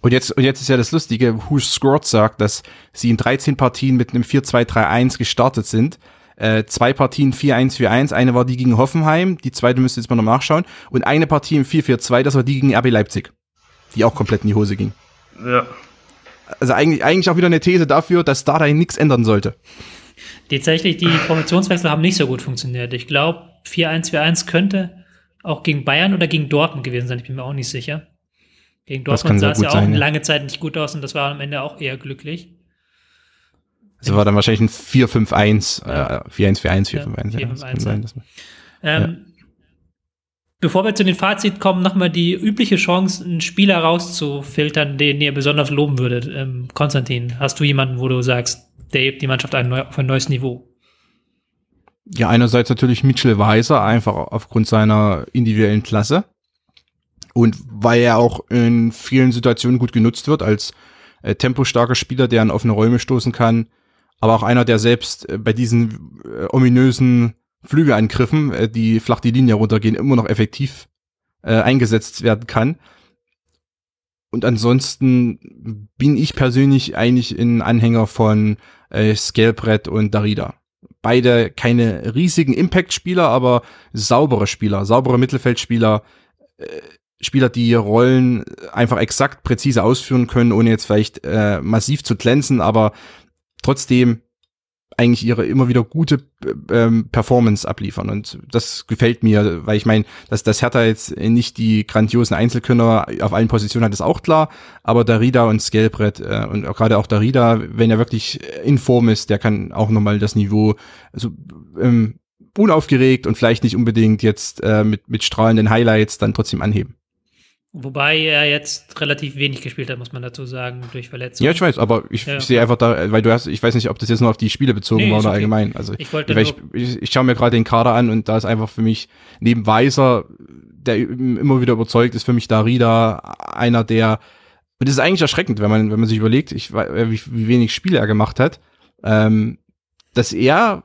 Und jetzt, und jetzt ist ja das Lustige, Who Scored sagt, dass sie in 13 Partien mit einem 4-2-3-1 gestartet sind. Äh, zwei Partien 4-1-4-1, eine war die gegen Hoffenheim, die zweite müsste jetzt mal noch nachschauen. Und eine Partie im 4-4-2, das war die gegen RB Leipzig, die auch komplett in die Hose ging. Ja. Also eigentlich, eigentlich auch wieder eine These dafür, dass da nichts ändern sollte. Tatsächlich, die Formationswechsel haben nicht so gut funktioniert. Ich glaube, 4-1-4-1 könnte auch gegen Bayern oder gegen Dortmund gewesen sein, ich bin mir auch nicht sicher. Gegen Dortmund sah es ja auch sein, lange Zeit nicht gut aus und das war am Ende auch eher glücklich. Das war dann wahrscheinlich ein 4-5-1, ja. äh, 4-1-4-1, 4-5-1. Ja, 4-5-1. Sein, ähm, ja. Bevor wir zu den Fazit kommen, nochmal die übliche Chance, einen Spieler rauszufiltern, den ihr besonders loben würdet. Ähm, Konstantin, hast du jemanden, wo du sagst, der hebt die Mannschaft ein, auf ein neues Niveau? Ja, einerseits natürlich Mitchell Weiser, einfach aufgrund seiner individuellen Klasse. Und weil er auch in vielen Situationen gut genutzt wird als äh, tempostarker Spieler, der an offene Räume stoßen kann, aber auch einer, der selbst äh, bei diesen äh, ominösen Flügelangriffen, äh, die flach die Linie runtergehen, immer noch effektiv äh, eingesetzt werden kann. Und ansonsten bin ich persönlich eigentlich ein Anhänger von äh, Scalebrett und Darida. Beide keine riesigen Impact-Spieler, aber saubere Spieler, saubere Mittelfeldspieler, äh, Spieler, die Rollen einfach exakt präzise ausführen können, ohne jetzt vielleicht äh, massiv zu glänzen, aber trotzdem eigentlich ihre immer wieder gute ähm, Performance abliefern und das gefällt mir, weil ich meine, dass das Hertha jetzt nicht die grandiosen Einzelkönner auf allen Positionen hat, ist auch klar, aber Darida und Skelbrett äh, und gerade auch Darida, wenn er wirklich in Form ist, der kann auch nochmal das Niveau also, ähm, unaufgeregt und vielleicht nicht unbedingt jetzt äh, mit, mit strahlenden Highlights dann trotzdem anheben. Wobei er jetzt relativ wenig gespielt hat, muss man dazu sagen, durch Verletzungen. Ja, ich weiß, aber ich, ja. ich sehe einfach da, weil du hast, ich weiß nicht, ob das jetzt nur auf die Spiele bezogen nee, war oder okay. allgemein. Also ich, wollte ich, ich, ich schaue mir gerade den Kader an und da ist einfach für mich neben Weiser, der immer wieder überzeugt ist, für mich Darida einer der, und das ist eigentlich erschreckend, wenn man, wenn man sich überlegt, ich, wie, wie wenig Spiele er gemacht hat, ähm, dass er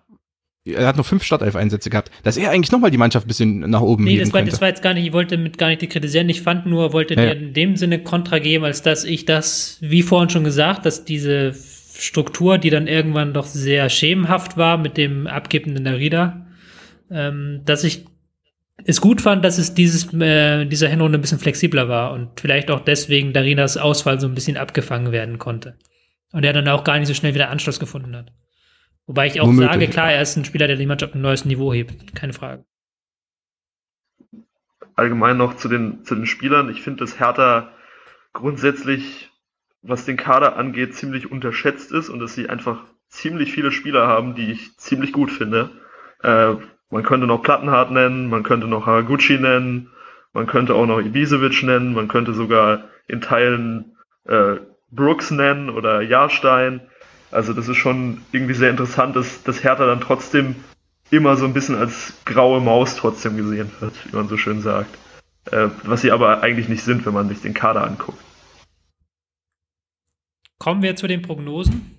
er hat noch fünf Startelf-Einsätze gehabt, dass er eigentlich nochmal die Mannschaft ein bisschen nach oben Nee, das war, das war jetzt gar nicht, ich wollte mit gar nicht die kritisieren, ich fand nur, wollte ja. dir in dem Sinne Kontra geben, als dass ich das, wie vorhin schon gesagt, dass diese Struktur, die dann irgendwann doch sehr schemenhaft war mit dem Abgeben in der Rieder, ähm, dass ich es gut fand, dass es dieses, äh, dieser Hinrunde ein bisschen flexibler war und vielleicht auch deswegen Darinas Ausfall so ein bisschen abgefangen werden konnte. Und er dann auch gar nicht so schnell wieder Anschluss gefunden hat. Wobei ich auch Womöglich. sage, klar, er ist ein Spieler, der die Mannschaft auf ein neues Niveau hebt. Keine Frage. Allgemein noch zu den, zu den Spielern. Ich finde, dass Hertha grundsätzlich, was den Kader angeht, ziemlich unterschätzt ist und dass sie einfach ziemlich viele Spieler haben, die ich ziemlich gut finde. Äh, man könnte noch Plattenhardt nennen, man könnte noch Haraguchi nennen, man könnte auch noch Ibisevic nennen, man könnte sogar in Teilen äh, Brooks nennen oder Jahrstein. Also das ist schon irgendwie sehr interessant, dass, dass Hertha dann trotzdem immer so ein bisschen als graue Maus trotzdem gesehen wird, wie man so schön sagt. Äh, was sie aber eigentlich nicht sind, wenn man sich den Kader anguckt. Kommen wir zu den Prognosen.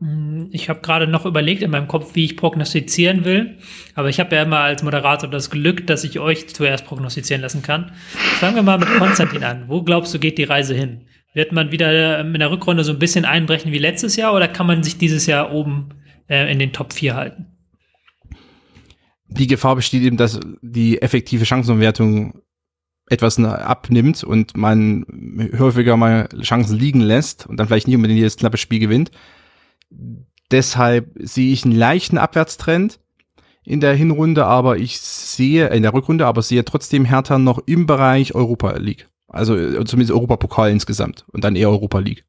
Hm, ich habe gerade noch überlegt in meinem Kopf, wie ich prognostizieren will. Aber ich habe ja immer als Moderator das Glück, dass ich euch zuerst prognostizieren lassen kann. Fangen wir mal mit Konstantin an. Wo glaubst du, geht die Reise hin? Wird man wieder ähm, in der Rückrunde so ein bisschen einbrechen wie letztes Jahr oder kann man sich dieses Jahr oben äh, in den Top 4 halten? Die Gefahr besteht eben, dass die effektive Chancenumwertung etwas abnimmt und man häufiger mal Chancen liegen lässt und dann vielleicht nicht unbedingt jedes knappe Spiel gewinnt. Deshalb sehe ich einen leichten Abwärtstrend in der Hinrunde, aber ich sehe, in der Rückrunde, aber sehe trotzdem Hertha noch im Bereich Europa League. Also äh, zumindest Europapokal insgesamt und dann eher Europa League.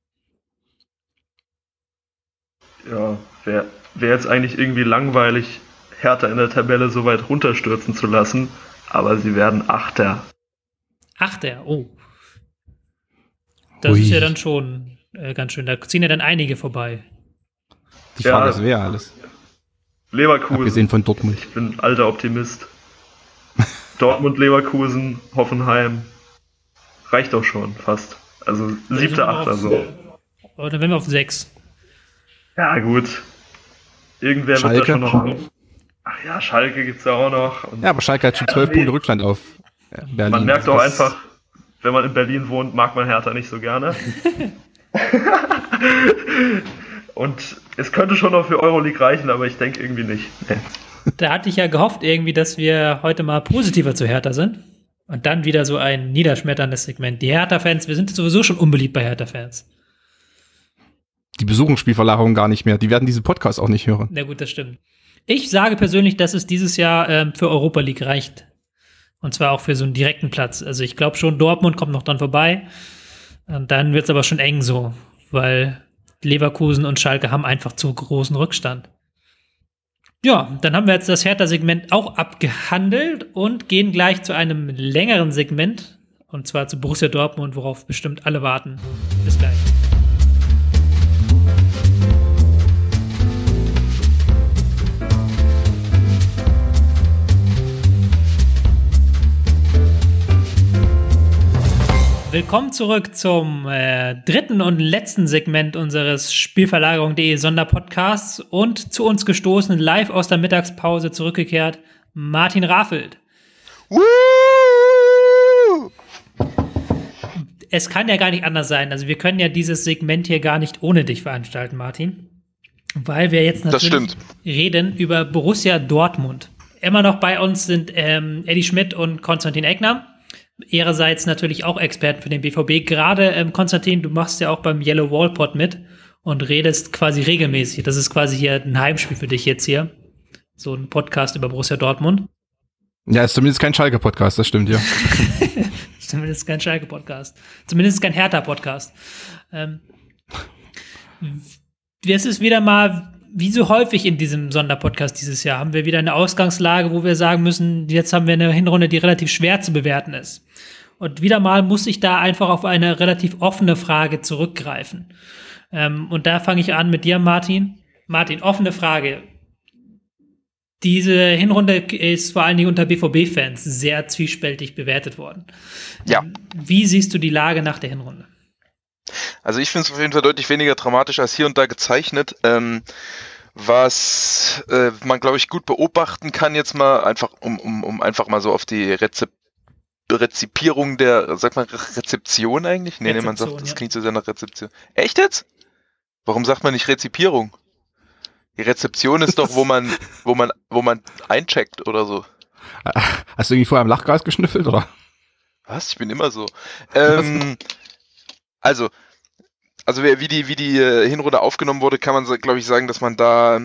Ja, wäre wär jetzt eigentlich irgendwie langweilig, Hertha in der Tabelle so weit runterstürzen zu lassen, aber sie werden Achter. Achter, oh. Das Ui. ist ja dann schon äh, ganz schön. Da ziehen ja dann einige vorbei. Die Frage ja, ist, wer alles. Leverkusen. Abgesehen von Dortmund. Ich bin alter Optimist. *laughs* Dortmund, Leverkusen, Hoffenheim. Reicht doch schon, fast. Also siebter, achter so. Oder dann wären wir auf sechs. Ja, gut. Irgendwer Schalke. wird da schon noch. Ach ja, Schalke gibt's ja auch noch. Und ja, aber Schalke hat schon zwölf Punkte Rückstand auf Berlin. Man merkt auch einfach, wenn man in Berlin wohnt, mag man Hertha nicht so gerne. *laughs* Und es könnte schon noch für Euroleague reichen, aber ich denke irgendwie nicht. Nee. Da hatte ich ja gehofft irgendwie, dass wir heute mal positiver zu Hertha sind. Und dann wieder so ein niederschmetterndes Segment. Die Hertha-Fans, wir sind sowieso schon unbeliebt bei Hertha-Fans. Die besuchen Spielverlagerung gar nicht mehr. Die werden diesen Podcast auch nicht hören. Na gut, das stimmt. Ich sage persönlich, dass es dieses Jahr ähm, für Europa League reicht. Und zwar auch für so einen direkten Platz. Also ich glaube schon, Dortmund kommt noch dran vorbei. Und dann wird es aber schon eng so, weil Leverkusen und Schalke haben einfach zu großen Rückstand. Ja, dann haben wir jetzt das Hertha-Segment auch abgehandelt und gehen gleich zu einem längeren Segment. Und zwar zu Borussia Dortmund, worauf bestimmt alle warten. Bis gleich. Willkommen zurück zum äh, dritten und letzten Segment unseres Spielverlagerung.de Sonderpodcasts und zu uns gestoßen, live aus der Mittagspause zurückgekehrt, Martin Raffelt. Woo! Es kann ja gar nicht anders sein. Also wir können ja dieses Segment hier gar nicht ohne dich veranstalten, Martin. Weil wir jetzt natürlich reden über Borussia Dortmund. Immer noch bei uns sind ähm, Eddie Schmidt und Konstantin Eckner ihrerseits natürlich auch Experten für den BVB. Gerade ähm, Konstantin, du machst ja auch beim Yellow Wall Pod mit und redest quasi regelmäßig. Das ist quasi hier ein Heimspiel für dich jetzt hier. So ein Podcast über Borussia Dortmund. Ja, ist zumindest kein Schalke-Podcast, das stimmt, ja. *laughs* zumindest kein Schalke-Podcast. Zumindest kein Hertha-Podcast. Ähm, es ist wieder mal wie so häufig in diesem Sonderpodcast dieses Jahr haben wir wieder eine Ausgangslage, wo wir sagen müssen, jetzt haben wir eine Hinrunde, die relativ schwer zu bewerten ist. Und wieder mal muss ich da einfach auf eine relativ offene Frage zurückgreifen. Ähm, und da fange ich an mit dir, Martin. Martin, offene Frage. Diese Hinrunde ist vor allen Dingen unter BVB-Fans sehr zwiespältig bewertet worden. Ja. Wie siehst du die Lage nach der Hinrunde? Also ich finde es auf jeden Fall deutlich weniger dramatisch als hier und da gezeichnet. Ähm, was äh, man, glaube ich, gut beobachten kann, jetzt mal einfach, um, um, um einfach mal so auf die Rezep Rezipierung der, sagt man Rezeption eigentlich? Nee, nee, man sagt, das ja. klingt so sehr nach Rezeption. Echt jetzt? Warum sagt man nicht Rezipierung? Die Rezeption ist doch, wo man, *laughs* wo man, wo man eincheckt oder so. Hast du irgendwie vorher am Lachgas geschnüffelt, oder? Was? Ich bin immer so. *laughs* Ähm, also, also wie die, wie die äh, Hinrunde aufgenommen wurde, kann man, glaube ich, sagen, dass man da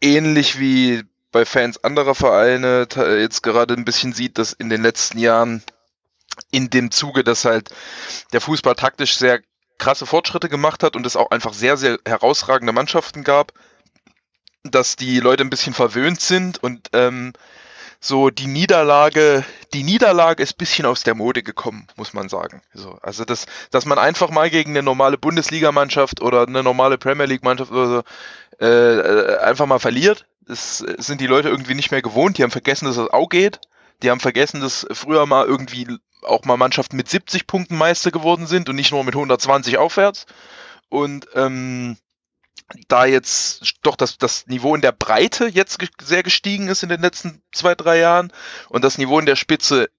ähnlich wie bei Fans anderer Vereine jetzt gerade ein bisschen sieht, dass in den letzten Jahren in dem Zuge, dass halt der Fußball taktisch sehr krasse Fortschritte gemacht hat und es auch einfach sehr, sehr herausragende Mannschaften gab, dass die Leute ein bisschen verwöhnt sind und ähm, so die Niederlage, die Niederlage ist bisschen aus der Mode gekommen, muss man sagen. So, also das, dass man einfach mal gegen eine normale Bundesligamannschaft oder eine normale Premier League Mannschaft oder so äh, einfach mal verliert, das sind die Leute irgendwie nicht mehr gewohnt. Die haben vergessen, dass das auch geht. Die haben vergessen, dass früher mal irgendwie auch mal Mannschaften mit 70 Punkten Meister geworden sind und nicht nur mit 120 aufwärts. Und ähm, da jetzt doch das, das Niveau in der Breite jetzt sehr gestiegen ist in den letzten zwei, drei Jahren und das Niveau in der Spitze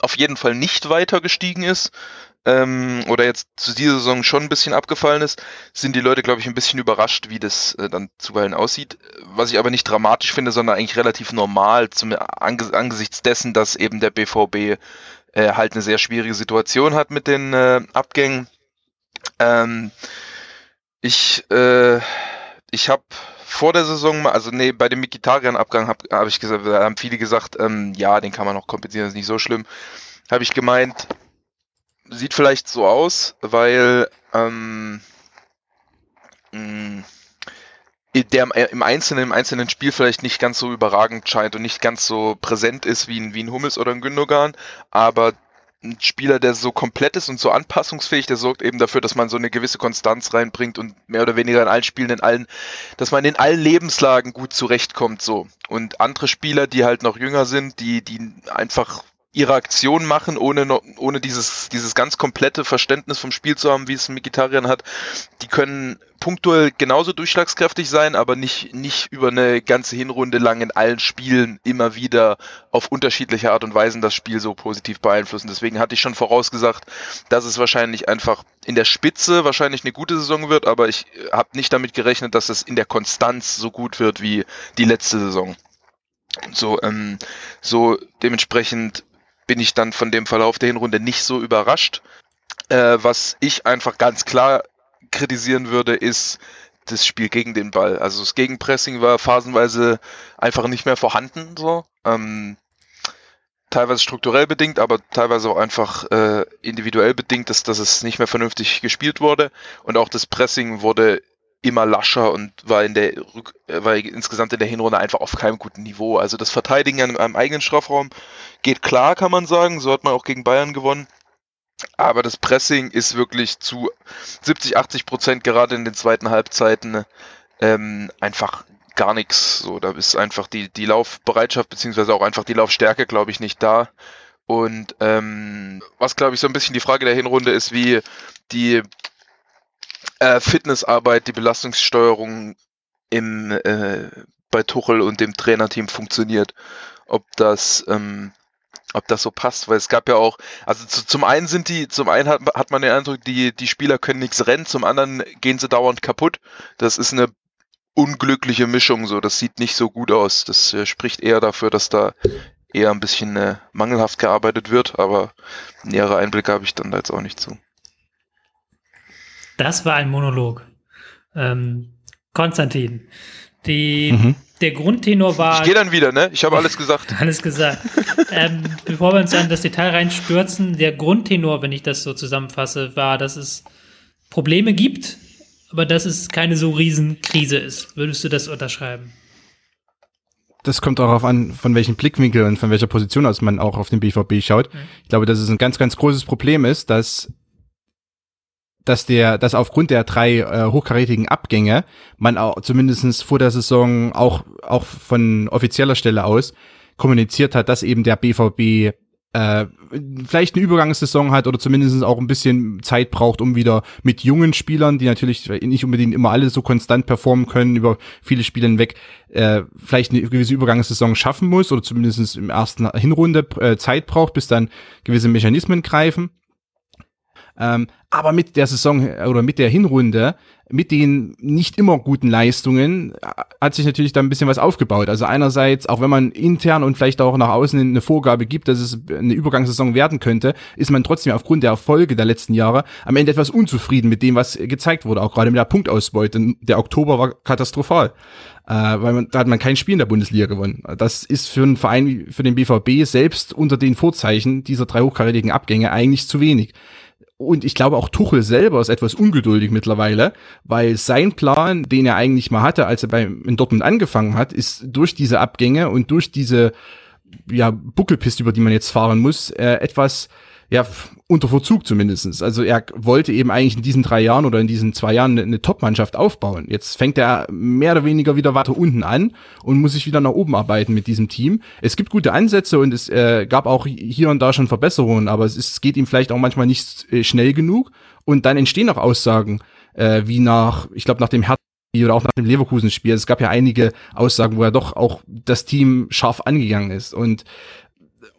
auf jeden Fall nicht weiter gestiegen ist ähm, oder jetzt zu dieser Saison schon ein bisschen abgefallen ist, sind die Leute, glaube ich, ein bisschen überrascht, wie das äh, dann zuweilen aussieht. Was ich aber nicht dramatisch finde, sondern eigentlich relativ normal zum, ange angesichts dessen, dass eben der BVB äh, halt eine sehr schwierige Situation hat mit den äh, Abgängen. Ähm, ich, äh, ich habe vor der Saison, also nee, bei dem Mikitarian-Abgang habe hab ich gesagt, haben viele gesagt, ähm, ja, den kann man noch kompensieren, ist nicht so schlimm. Habe ich gemeint, sieht vielleicht so aus, weil ähm, mh, der im einzelnen, im einzelnen Spiel vielleicht nicht ganz so überragend scheint und nicht ganz so präsent ist wie ein, wie ein Hummels oder ein Gündogan, aber ein Spieler, der so komplett ist und so anpassungsfähig, der sorgt eben dafür, dass man so eine gewisse Konstanz reinbringt und mehr oder weniger in allen Spielen, in allen, dass man in allen Lebenslagen gut zurechtkommt, so. Und andere Spieler, die halt noch jünger sind, die, die einfach ihre Aktion machen, ohne, ohne dieses, dieses ganz komplette Verständnis vom Spiel zu haben, wie es Mikitarian hat. Die können punktuell genauso durchschlagskräftig sein, aber nicht, nicht über eine ganze Hinrunde lang in allen Spielen immer wieder auf unterschiedliche Art und Weisen das Spiel so positiv beeinflussen. Deswegen hatte ich schon vorausgesagt, dass es wahrscheinlich einfach in der Spitze wahrscheinlich eine gute Saison wird, aber ich habe nicht damit gerechnet, dass es in der Konstanz so gut wird wie die letzte Saison. So, ähm, so dementsprechend bin ich dann von dem Verlauf der Hinrunde nicht so überrascht. Äh, was ich einfach ganz klar kritisieren würde, ist das Spiel gegen den Ball. Also das Gegenpressing war phasenweise einfach nicht mehr vorhanden. So. Ähm, teilweise strukturell bedingt, aber teilweise auch einfach äh, individuell bedingt, dass, dass es nicht mehr vernünftig gespielt wurde. Und auch das Pressing wurde immer lascher und war in der äh, war insgesamt in der Hinrunde einfach auf keinem guten Niveau. Also das Verteidigen am, am eigenen Strafraum geht klar, kann man sagen. So hat man auch gegen Bayern gewonnen. Aber das Pressing ist wirklich zu 70, 80 Prozent gerade in den zweiten Halbzeiten ähm, einfach gar nichts. So, da ist einfach die, die Laufbereitschaft beziehungsweise auch einfach die Laufstärke, glaube ich, nicht da. Und ähm, was, glaube ich, so ein bisschen die Frage der Hinrunde ist, wie die äh, Fitnessarbeit, die Belastungssteuerung im, äh, bei Tuchel und dem Trainerteam funktioniert. Ob das, ähm, ob das so passt, weil es gab ja auch, also zu, zum einen sind die, zum einen hat, hat man den Eindruck, die, die Spieler können nichts rennen, zum anderen gehen sie dauernd kaputt. Das ist eine unglückliche Mischung, so, das sieht nicht so gut aus. Das äh, spricht eher dafür, dass da eher ein bisschen äh, mangelhaft gearbeitet wird, aber nähere Einblicke habe ich dann da jetzt auch nicht zu. Das war ein Monolog. Ähm, Konstantin, die, mhm. der Grundtenor war. Ich gehe dann wieder, ne? Ich habe alles gesagt. *laughs* alles gesagt. ähm, bevor wir uns an das Detail reinstürzen, der Grundtenor, wenn ich das so zusammenfasse, war, dass es Probleme gibt, aber dass es keine so riesen Krise ist. Würdest du das unterschreiben? das kommt darauf an, von welchem Blickwinkel und von welcher Position aus man auch auf den BVB schaut. Mhm. Ich glaube, dass es ein ganz, ganz großes Problem ist, dass dass der, dass aufgrund der drei äh, hochkarätigen Abgänge man auch zumindestens vor der Saison auch, auch von offizieller Stelle aus kommuniziert hat, dass eben der BVB äh, vielleicht eine Übergangssaison hat oder zumindest auch ein bisschen Zeit braucht, um wieder mit jungen Spielern, die natürlich nicht unbedingt immer alle so konstant performen können, über viele Spiele hinweg, äh, vielleicht eine gewisse Übergangssaison schaffen muss oder zumindest im ersten Hinrunde äh, Zeit braucht, bis dann gewisse Mechanismen greifen. Ähm, aber mit der Saison äh, oder mit der Hinrunde, mit den nicht immer guten Leistungen, äh, hat sich natürlich da ein bisschen was aufgebaut. Also einerseits, auch wenn man intern und vielleicht auch nach außen eine Vorgabe gibt, dass es eine Übergangssaison werden könnte, ist man trotzdem aufgrund der Erfolge der letzten Jahre am Ende etwas unzufrieden mit dem, was gezeigt wurde, auch gerade mit der Punktausbeute. Der Oktober war katastrophal, äh, weil man, da hat man kein Spiel in der Bundesliga gewonnen. Das ist für einen Verein, für den BVB selbst unter den Vorzeichen dieser drei hochkarätigen Abgänge eigentlich zu wenig. Und ich glaube auch Tuchel selber ist etwas ungeduldig mittlerweile, weil sein Plan, den er eigentlich mal hatte, als er bei in Dortmund angefangen hat, ist durch diese Abgänge und durch diese ja, Buckelpiste, über die man jetzt fahren muss, äh, etwas ja, unter Verzug zumindestens. Also er wollte eben eigentlich in diesen drei Jahren oder in diesen zwei Jahren eine, eine Top-Mannschaft aufbauen. Jetzt fängt er mehr oder weniger wieder weiter unten an und muss sich wieder nach oben arbeiten mit diesem Team. Es gibt gute Ansätze und es äh, gab auch hier und da schon Verbesserungen, aber es, ist, es geht ihm vielleicht auch manchmal nicht äh, schnell genug. Und dann entstehen auch Aussagen, äh, wie nach, ich glaube, nach dem Herz oder auch nach dem Leverkusen-Spiel. Es gab ja einige Aussagen, wo er doch auch das Team scharf angegangen ist. Und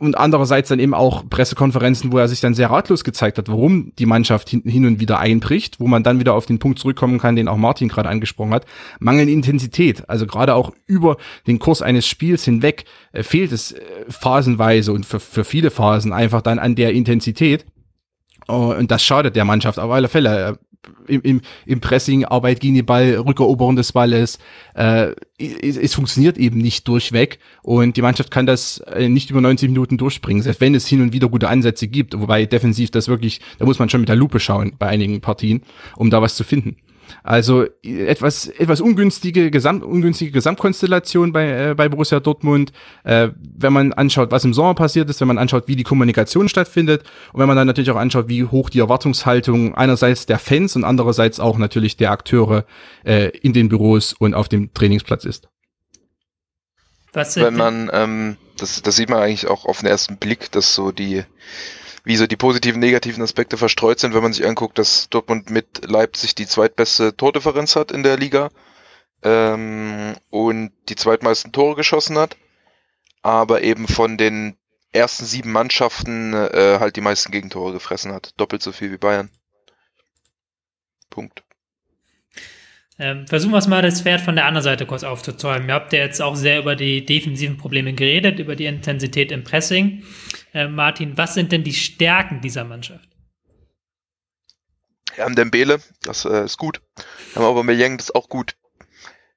und andererseits dann eben auch Pressekonferenzen, wo er sich dann sehr ratlos gezeigt hat, warum die Mannschaft hin, und wieder einbricht, wo man dann wieder auf den Punkt zurückkommen kann, den auch Martin gerade angesprochen hat. Mangelnde Intensität, also gerade auch über den Kurs eines Spiels hinweg äh, fehlt es äh, phasenweise und für, für viele Phasen einfach dann an der Intensität. Oh, und das schadet der Mannschaft auf alle Fälle im, im, im Pressing, Arbeit gegen den Ball, Rückeroberung des Balles. Äh, es, es, funktioniert eben nicht durchweg und die Mannschaft kann das äh, nicht über 90 Minuten durchbringen, selbst wenn es hin und wieder gute Ansätze gibt. Wobei defensiv das wirklich, da muss man schon mit der Lupe schauen bei einigen Partien, um da was zu finden. Also etwas, etwas ungünstige, Gesamt, ungünstige Gesamtkonstellation bei, äh, bei Borussia Dortmund. Äh, wenn man anschaut, was im Sommer passiert ist, wenn man anschaut, wie die Kommunikation stattfindet und wenn man dann natürlich auch anschaut, wie hoch die Erwartungshaltung einerseits der Fans und andererseits auch natürlich der Akteure äh, in den Büros und auf dem Trainingsplatz ist. Was wenn man, ähm, das, das sieht man eigentlich auch auf den ersten Blick, dass so die wie so die positiven, negativen Aspekte verstreut sind, wenn man sich anguckt, dass Dortmund mit Leipzig die zweitbeste Tordifferenz hat in der Liga ähm, und die zweitmeisten Tore geschossen hat, aber eben von den ersten sieben Mannschaften äh, halt die meisten Gegentore gefressen hat. Doppelt so viel wie Bayern. Punkt. Ähm, versuchen wir es mal, das Pferd von der anderen Seite kurz aufzuzäumen. Ihr habt ja jetzt auch sehr über die defensiven Probleme geredet, über die Intensität im Pressing. Äh, Martin, was sind denn die Stärken dieser Mannschaft? Wir haben Dembele, das äh, ist gut. Wir haben Aubameyang, das ist auch gut.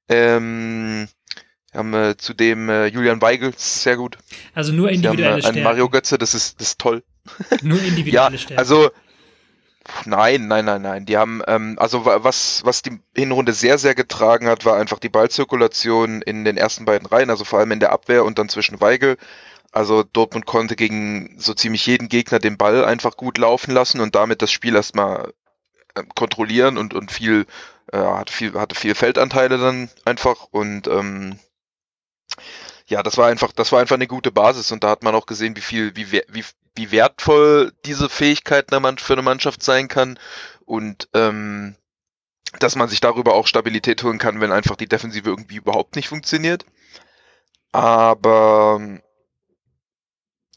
Ähm, wir haben äh, zudem äh, Julian Weigel, das ist sehr gut. Also nur individuelle haben, äh, Stärken. Mario Götze, das ist, das ist toll. *laughs* Nur individuelle ja, Stärken. Also Nein, nein, nein, nein. Die haben, ähm, also was, was die Hinrunde sehr, sehr getragen hat, war einfach die Ballzirkulation in den ersten beiden Reihen, also vor allem in der Abwehr und dann zwischen Weigel. Also Dortmund konnte gegen so ziemlich jeden Gegner den Ball einfach gut laufen lassen und damit das Spiel erstmal äh, kontrollieren und, und viel, äh, hatte viel, hatte viel Feldanteile dann einfach und ähm, ja, das war einfach, das war einfach eine gute Basis und da hat man auch gesehen, wie viel, wie, wie, wie wertvoll diese Fähigkeit für eine Mannschaft sein kann und ähm, dass man sich darüber auch Stabilität holen kann, wenn einfach die Defensive irgendwie überhaupt nicht funktioniert. Aber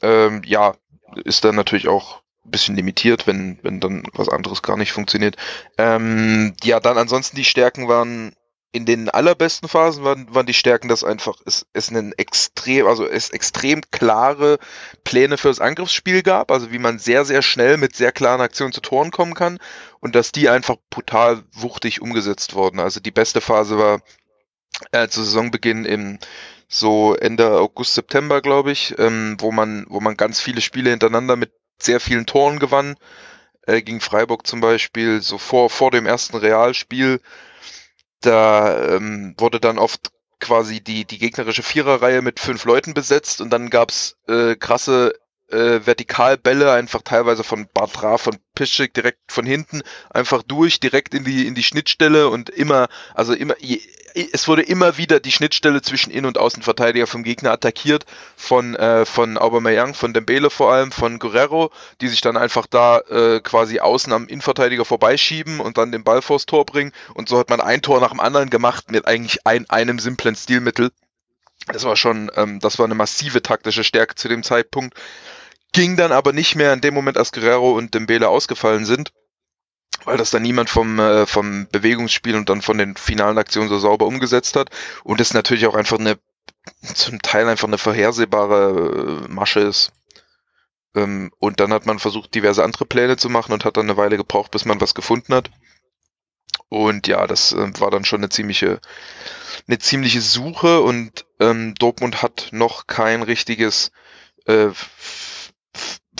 ähm, ja, ist dann natürlich auch ein bisschen limitiert, wenn, wenn dann was anderes gar nicht funktioniert. Ähm, ja, dann ansonsten die Stärken waren in den allerbesten Phasen waren, waren die Stärken, dass einfach es, es einen extrem, also es extrem klare Pläne fürs Angriffsspiel gab, also wie man sehr, sehr schnell mit sehr klaren Aktionen zu Toren kommen kann und dass die einfach brutal wuchtig umgesetzt wurden. Also die beste Phase war äh, zu Saisonbeginn im so Ende August, September, glaube ich, ähm, wo man, wo man ganz viele Spiele hintereinander mit sehr vielen Toren gewann, äh, gegen Freiburg zum Beispiel, so vor, vor dem ersten Realspiel, da ähm, wurde dann oft quasi die, die gegnerische Viererreihe mit fünf Leuten besetzt und dann gab's äh, krasse äh, Vertikalbälle, einfach teilweise von Bartra, von Pischik direkt von hinten, einfach durch, direkt in die, in die Schnittstelle und immer, also immer, es wurde immer wieder die Schnittstelle zwischen Innen- und Außenverteidiger vom Gegner attackiert, von, äh, von Aubameyang, von Dembele vor allem, von Guerrero, die sich dann einfach da äh, quasi außen am Innenverteidiger vorbeischieben und dann den Ball vors Tor bringen und so hat man ein Tor nach dem anderen gemacht mit eigentlich ein, einem simplen Stilmittel. Das war schon, ähm, das war eine massive taktische Stärke zu dem Zeitpunkt. Ging dann aber nicht mehr in dem Moment, als Guerrero und Dembele ausgefallen sind, weil das dann niemand vom, äh, vom Bewegungsspiel und dann von den finalen Aktionen so sauber umgesetzt hat. Und es natürlich auch einfach eine, zum Teil einfach eine vorhersehbare äh, Masche ist. Ähm, und dann hat man versucht, diverse andere Pläne zu machen und hat dann eine Weile gebraucht, bis man was gefunden hat. Und ja, das äh, war dann schon eine ziemliche, eine ziemliche Suche und ähm, Dortmund hat noch kein richtiges äh,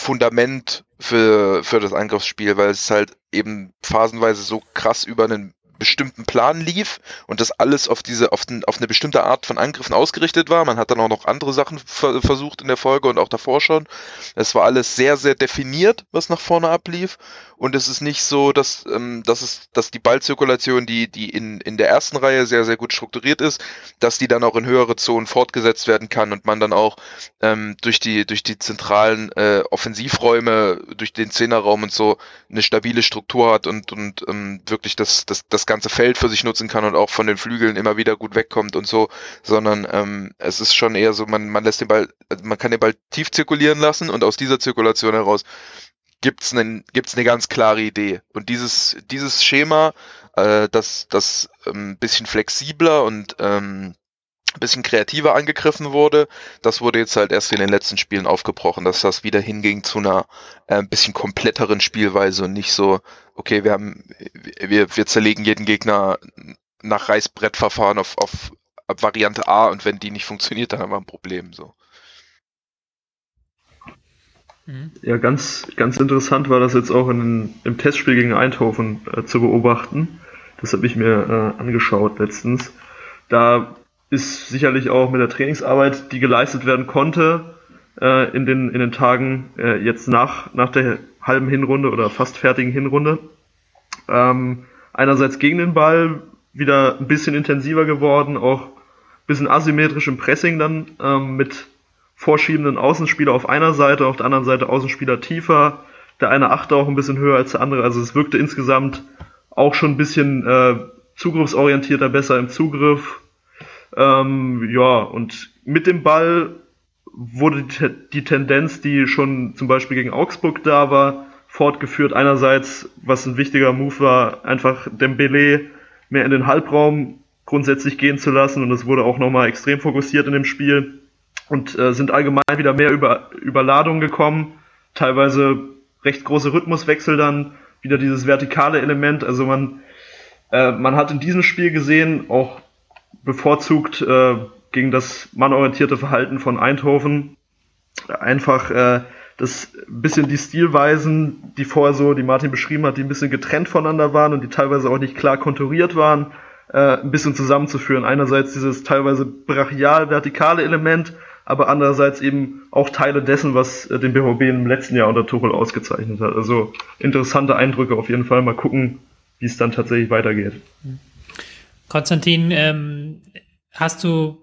Fundament für, für das Angriffsspiel, weil es halt eben phasenweise so krass über einen bestimmten Plan lief und das alles auf diese auf, den, auf eine bestimmte Art von Angriffen ausgerichtet war. Man hat dann auch noch andere Sachen ver versucht in der Folge und auch davor schon. Es war alles sehr sehr definiert, was nach vorne ablief und es ist nicht so, dass ähm, dass es dass die Ballzirkulation, die die in in der ersten Reihe sehr sehr gut strukturiert ist, dass die dann auch in höhere Zonen fortgesetzt werden kann und man dann auch ähm, durch die durch die zentralen äh, Offensivräume, durch den Zehnerraum und so eine stabile Struktur hat und und ähm, wirklich das das das ganze Feld für sich nutzen kann und auch von den Flügeln immer wieder gut wegkommt und so, sondern ähm, es ist schon eher so, man, man lässt den Ball, man kann den Ball tief zirkulieren lassen und aus dieser Zirkulation heraus gibt's einen, gibt's eine ganz klare Idee. Und dieses, dieses Schema, äh, das, das ein ähm, bisschen flexibler und ähm, ein bisschen kreativer angegriffen wurde. Das wurde jetzt halt erst in den letzten Spielen aufgebrochen, dass das wieder hinging zu einer äh, bisschen kompletteren Spielweise und nicht so, okay, wir haben, wir, wir zerlegen jeden Gegner nach Reißbrettverfahren auf, auf Variante A und wenn die nicht funktioniert, dann haben wir ein Problem, so. Mhm. Ja, ganz, ganz interessant war das jetzt auch in, im Testspiel gegen Eindhoven äh, zu beobachten Das habe ich mir äh, angeschaut letztens. Da ist sicherlich auch mit der Trainingsarbeit, die geleistet werden konnte, äh, in, den, in den Tagen äh, jetzt nach, nach der halben Hinrunde oder fast fertigen Hinrunde. Ähm, einerseits gegen den Ball wieder ein bisschen intensiver geworden, auch ein bisschen asymmetrisch im Pressing dann ähm, mit vorschiebenden Außenspieler auf einer Seite, auf der anderen Seite Außenspieler tiefer, der eine Achte auch ein bisschen höher als der andere. Also es wirkte insgesamt auch schon ein bisschen äh, zugriffsorientierter, besser im Zugriff. Ähm, ja, und mit dem Ball wurde die, Tendenz, die schon zum Beispiel gegen Augsburg da war, fortgeführt. Einerseits, was ein wichtiger Move war, einfach Dembele mehr in den Halbraum grundsätzlich gehen zu lassen. Und es wurde auch nochmal extrem fokussiert in dem Spiel. Und äh, sind allgemein wieder mehr über Überladung gekommen, teilweise recht große Rhythmuswechsel dann, wieder dieses vertikale Element, also man äh, man hat in diesem Spiel gesehen, auch bevorzugt äh, gegen das mannorientierte Verhalten von Eindhoven. Einfach äh, das bisschen die Stilweisen, die vorher so, die Martin beschrieben hat, die ein bisschen getrennt voneinander waren und die teilweise auch nicht klar konturiert waren, äh, ein bisschen zusammenzuführen. Einerseits dieses teilweise brachial-vertikale Element, aber andererseits eben auch Teile dessen, was äh, den BVB im letzten Jahr unter Tuchel ausgezeichnet hat. Also interessante Eindrücke auf jeden Fall. Mal gucken, wie es dann tatsächlich weitergeht. Konstantin, ähm, hast du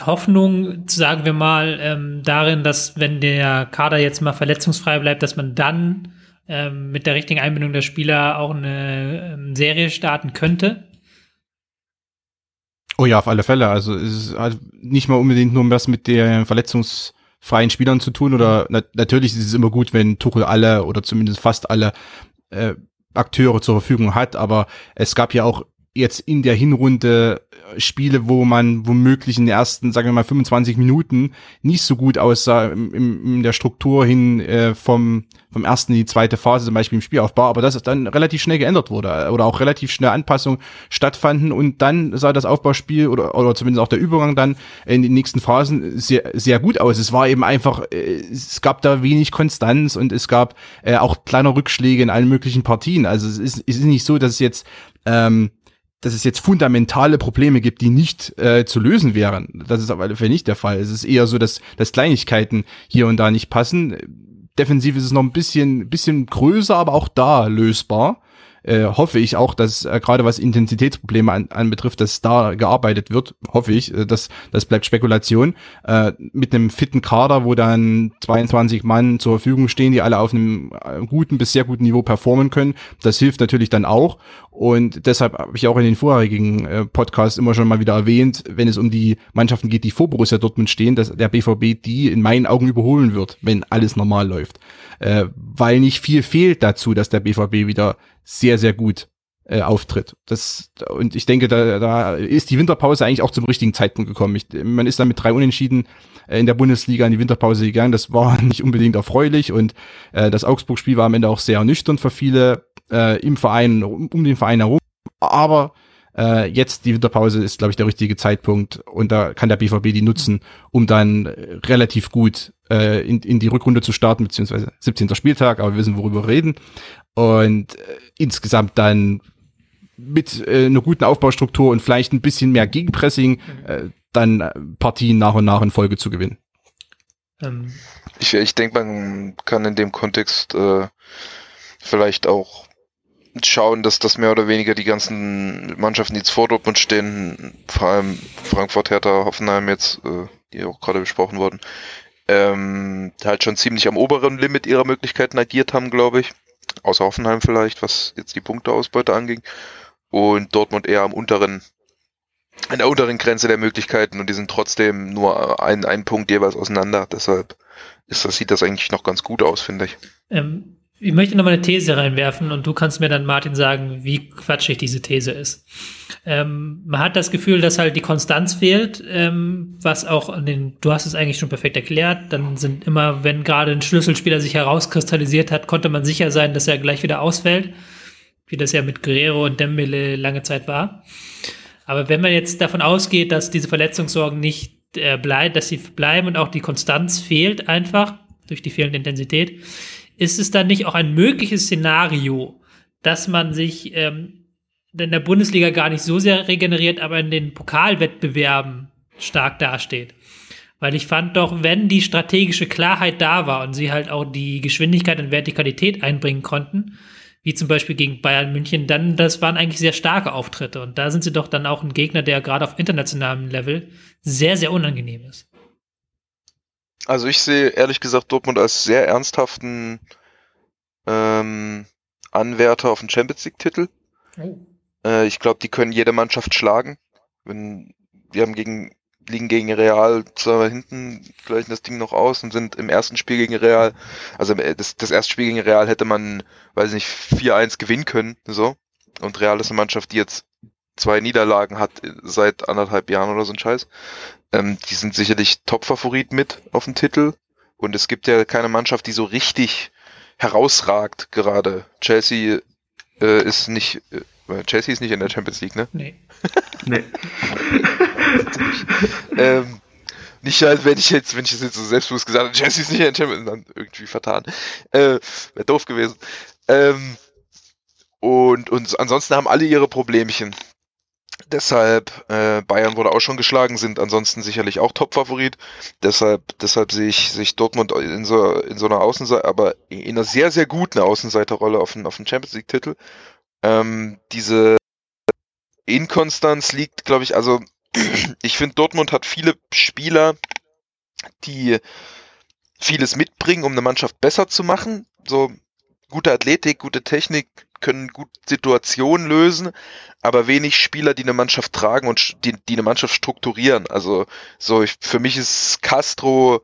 Hoffnung, sagen wir mal, ähm, darin, dass wenn der Kader jetzt mal verletzungsfrei bleibt, dass man dann ähm, mit der richtigen Einbindung der Spieler auch eine ähm, Serie starten könnte? Oh ja, auf alle Fälle. Also es ist halt nicht mal unbedingt nur was mit den verletzungsfreien Spielern zu tun oder na natürlich ist es immer gut, wenn Tuchel alle oder zumindest fast alle äh, Akteure zur Verfügung hat, aber es gab ja auch jetzt in der Hinrunde äh, Spiele, wo man womöglich in den ersten, sagen wir mal, 25 Minuten nicht so gut aussah im, im, in der Struktur hin äh, vom, vom ersten in die zweite Phase, zum Beispiel im Spielaufbau, aber das dann relativ schnell geändert wurde äh, oder auch relativ schnell Anpassungen stattfanden und dann sah das Aufbauspiel oder, oder zumindest auch der Übergang dann in den nächsten Phasen sehr, sehr gut aus. Es war eben einfach, äh, es gab da wenig Konstanz und es gab äh, auch kleine Rückschläge in allen möglichen Partien. Also es ist, es ist nicht so, dass es jetzt ähm, dass es jetzt fundamentale Probleme gibt, die nicht äh, zu lösen wären. Das ist Fälle nicht der Fall. Es ist eher so, dass, dass Kleinigkeiten hier und da nicht passen. Defensiv ist es noch ein bisschen, bisschen größer, aber auch da lösbar äh, hoffe ich auch, dass äh, gerade was Intensitätsprobleme an, anbetrifft, dass da gearbeitet wird. Hoffe ich. Äh, das, das bleibt Spekulation. Äh, mit einem fitten Kader, wo dann 22 Mann zur Verfügung stehen, die alle auf einem äh, guten bis sehr guten Niveau performen können. Das hilft natürlich dann auch. Und deshalb habe ich auch in den vorherigen äh, Podcasts immer schon mal wieder erwähnt, wenn es um die Mannschaften geht, die vor Borussia Dortmund stehen, dass der BVB die in meinen Augen überholen wird, wenn alles normal läuft. Äh, weil nicht viel fehlt dazu, dass der BVB wieder sehr, sehr gut äh, auftritt. Das, und ich denke, da, da ist die Winterpause eigentlich auch zum richtigen Zeitpunkt gekommen. Ich, man ist dann mit drei Unentschieden äh, in der Bundesliga in die Winterpause gegangen. Das war *laughs* nicht unbedingt erfreulich und äh, das Augsburg-Spiel war am Ende auch sehr nüchtern für viele äh, im Verein, um, um den Verein herum. Aber äh, jetzt die Winterpause ist, glaube ich, der richtige Zeitpunkt und da kann der BVB die nutzen, um dann relativ gut äh, in, in die Rückrunde zu starten, beziehungsweise 17. Spieltag, aber wir wissen, worüber wir reden. Und äh, insgesamt dann mit äh, einer guten Aufbaustruktur und vielleicht ein bisschen mehr Gegenpressing äh, dann äh, Partien nach und nach in Folge zu gewinnen. Ähm. Ich, ich denke, man kann in dem Kontext äh, vielleicht auch schauen, dass das mehr oder weniger die ganzen Mannschaften, die jetzt vor Dortmund stehen, vor allem Frankfurt, Hertha, Hoffenheim jetzt, äh, die auch gerade besprochen wurden, ähm, halt schon ziemlich am oberen Limit ihrer Möglichkeiten agiert haben, glaube ich. Außer Hoffenheim vielleicht, was jetzt die Punkteausbeute anging. Und Dortmund eher am unteren, an der unteren Grenze der Möglichkeiten und die sind trotzdem nur ein, ein Punkt jeweils auseinander. Deshalb ist das, sieht das eigentlich noch ganz gut aus, finde ich. Ähm, ich möchte nochmal eine These reinwerfen und du kannst mir dann, Martin, sagen, wie quatschig diese These ist. Ähm, man hat das Gefühl, dass halt die Konstanz fehlt, ähm, was auch an den, du hast es eigentlich schon perfekt erklärt, dann sind immer, wenn gerade ein Schlüsselspieler sich herauskristallisiert hat, konnte man sicher sein, dass er gleich wieder ausfällt, wie das ja mit Guerrero und Dembele lange Zeit war. Aber wenn man jetzt davon ausgeht, dass diese Verletzungssorgen nicht äh, bleiben, dass sie bleiben und auch die Konstanz fehlt einfach durch die fehlende Intensität, ist es dann nicht auch ein mögliches Szenario, dass man sich ähm, in der Bundesliga gar nicht so sehr regeneriert, aber in den Pokalwettbewerben stark dasteht. Weil ich fand doch, wenn die strategische Klarheit da war und sie halt auch die Geschwindigkeit und Vertikalität einbringen konnten, wie zum Beispiel gegen Bayern München, dann das waren eigentlich sehr starke Auftritte. Und da sind sie doch dann auch ein Gegner, der gerade auf internationalem Level sehr, sehr unangenehm ist. Also ich sehe ehrlich gesagt Dortmund als sehr ernsthaften ähm, Anwärter auf den Champions League-Titel. Oh. Äh, ich glaube, die können jede Mannschaft schlagen. Wenn, wir haben gegen, liegen gegen Real zwar hinten, gleichen das Ding noch aus und sind im ersten Spiel gegen Real, also äh, das, das erste Spiel gegen Real hätte man, weiß nicht, 4-1 gewinnen können, so. Und Real ist eine Mannschaft, die jetzt zwei Niederlagen hat seit anderthalb Jahren oder so ein Scheiß. Ähm, die sind sicherlich Top-Favorit mit auf dem Titel. Und es gibt ja keine Mannschaft, die so richtig herausragt gerade. Chelsea äh, ist nicht, äh, Chelsea ist nicht in der Champions League, ne? Nee. *laughs* nee. *laughs* ähm, nicht halt, wenn ich jetzt, wenn ich das jetzt so selbstbewusst gesagt habe, Chelsea ist nicht in der Champions League, dann irgendwie vertan. Äh, Wäre doof gewesen. Ähm, und, und ansonsten haben alle ihre Problemchen. Deshalb, äh, Bayern wurde auch schon geschlagen, sind ansonsten sicherlich auch Top-Favorit. Deshalb, deshalb sehe ich, sehe ich Dortmund in so, in so einer Außenseite, aber in einer sehr, sehr guten Außenseiterrolle auf den, auf den Champions League-Titel. Ähm, diese Inkonstanz liegt, glaube ich, also *clears throat* ich finde, Dortmund hat viele Spieler, die vieles mitbringen, um eine Mannschaft besser zu machen. So gute Athletik, gute Technik, können gut Situationen lösen, aber wenig Spieler, die eine Mannschaft tragen und die, die eine Mannschaft strukturieren. Also so ich, für mich ist Castro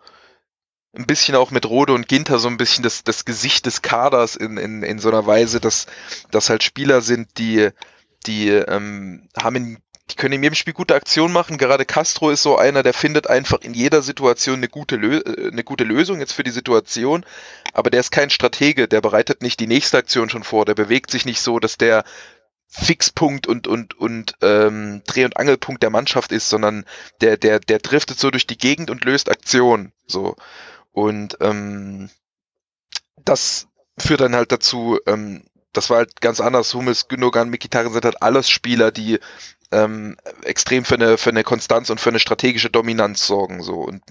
ein bisschen auch mit Rode und Ginter so ein bisschen das, das Gesicht des Kaders in, in, in so einer Weise, dass, dass halt Spieler sind, die, die ähm, haben in die können in jedem Spiel gute Aktionen machen. Gerade Castro ist so einer, der findet einfach in jeder Situation eine gute, Lö äh, eine gute Lösung jetzt für die Situation. Aber der ist kein Stratege, der bereitet nicht die nächste Aktion schon vor. Der bewegt sich nicht so, dass der Fixpunkt und und und ähm, Dreh- und Angelpunkt der Mannschaft ist, sondern der der der driftet so durch die Gegend und löst Aktionen. So und ähm, das führt dann halt dazu, ähm, das war halt ganz anders. Hummels, Gündogan, Mikitarian sind halt alles Spieler, die ähm, extrem für eine, für eine Konstanz und für eine strategische Dominanz sorgen. So. Und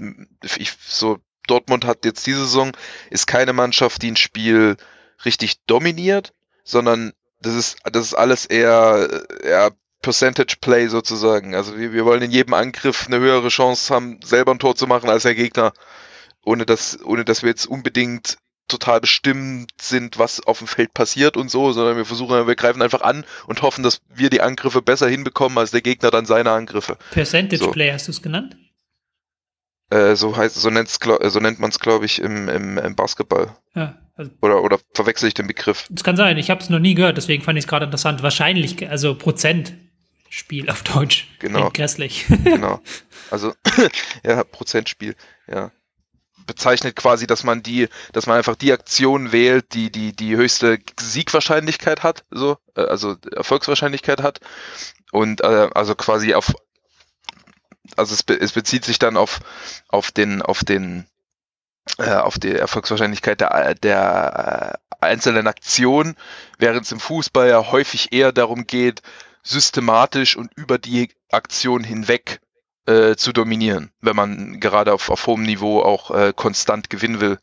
ich, so, Dortmund hat jetzt diese Saison, ist keine Mannschaft, die ein Spiel richtig dominiert, sondern das ist, das ist alles eher, eher Percentage Play sozusagen. Also wir, wir wollen in jedem Angriff eine höhere Chance haben, selber ein Tor zu machen als der Gegner. Ohne dass, ohne dass wir jetzt unbedingt total bestimmt sind, was auf dem Feld passiert und so, sondern wir versuchen, wir greifen einfach an und hoffen, dass wir die Angriffe besser hinbekommen als der Gegner dann seine Angriffe. Percentage so. Play hast du es genannt? Äh, so heißt, so, so nennt man es, glaube ich, im, im, im Basketball. Ja. Also oder, oder verwechsel ich den Begriff? Das kann sein, ich habe es noch nie gehört, deswegen fand ich es gerade interessant. Wahrscheinlich, also Prozentspiel auf Deutsch. Genau. Klingt grässlich. genau. Also, *laughs* *laughs* ja, Prozentspiel, ja bezeichnet quasi, dass man die, dass man einfach die Aktion wählt, die die die höchste Siegwahrscheinlichkeit hat, so äh, also Erfolgswahrscheinlichkeit hat. Und äh, also quasi auf also es, es bezieht sich dann auf auf den auf den äh, auf die Erfolgswahrscheinlichkeit der der äh, einzelnen Aktion, während es im Fußball ja häufig eher darum geht, systematisch und über die Aktion hinweg äh, zu dominieren, wenn man gerade auf, auf hohem Niveau auch äh, konstant gewinnen will.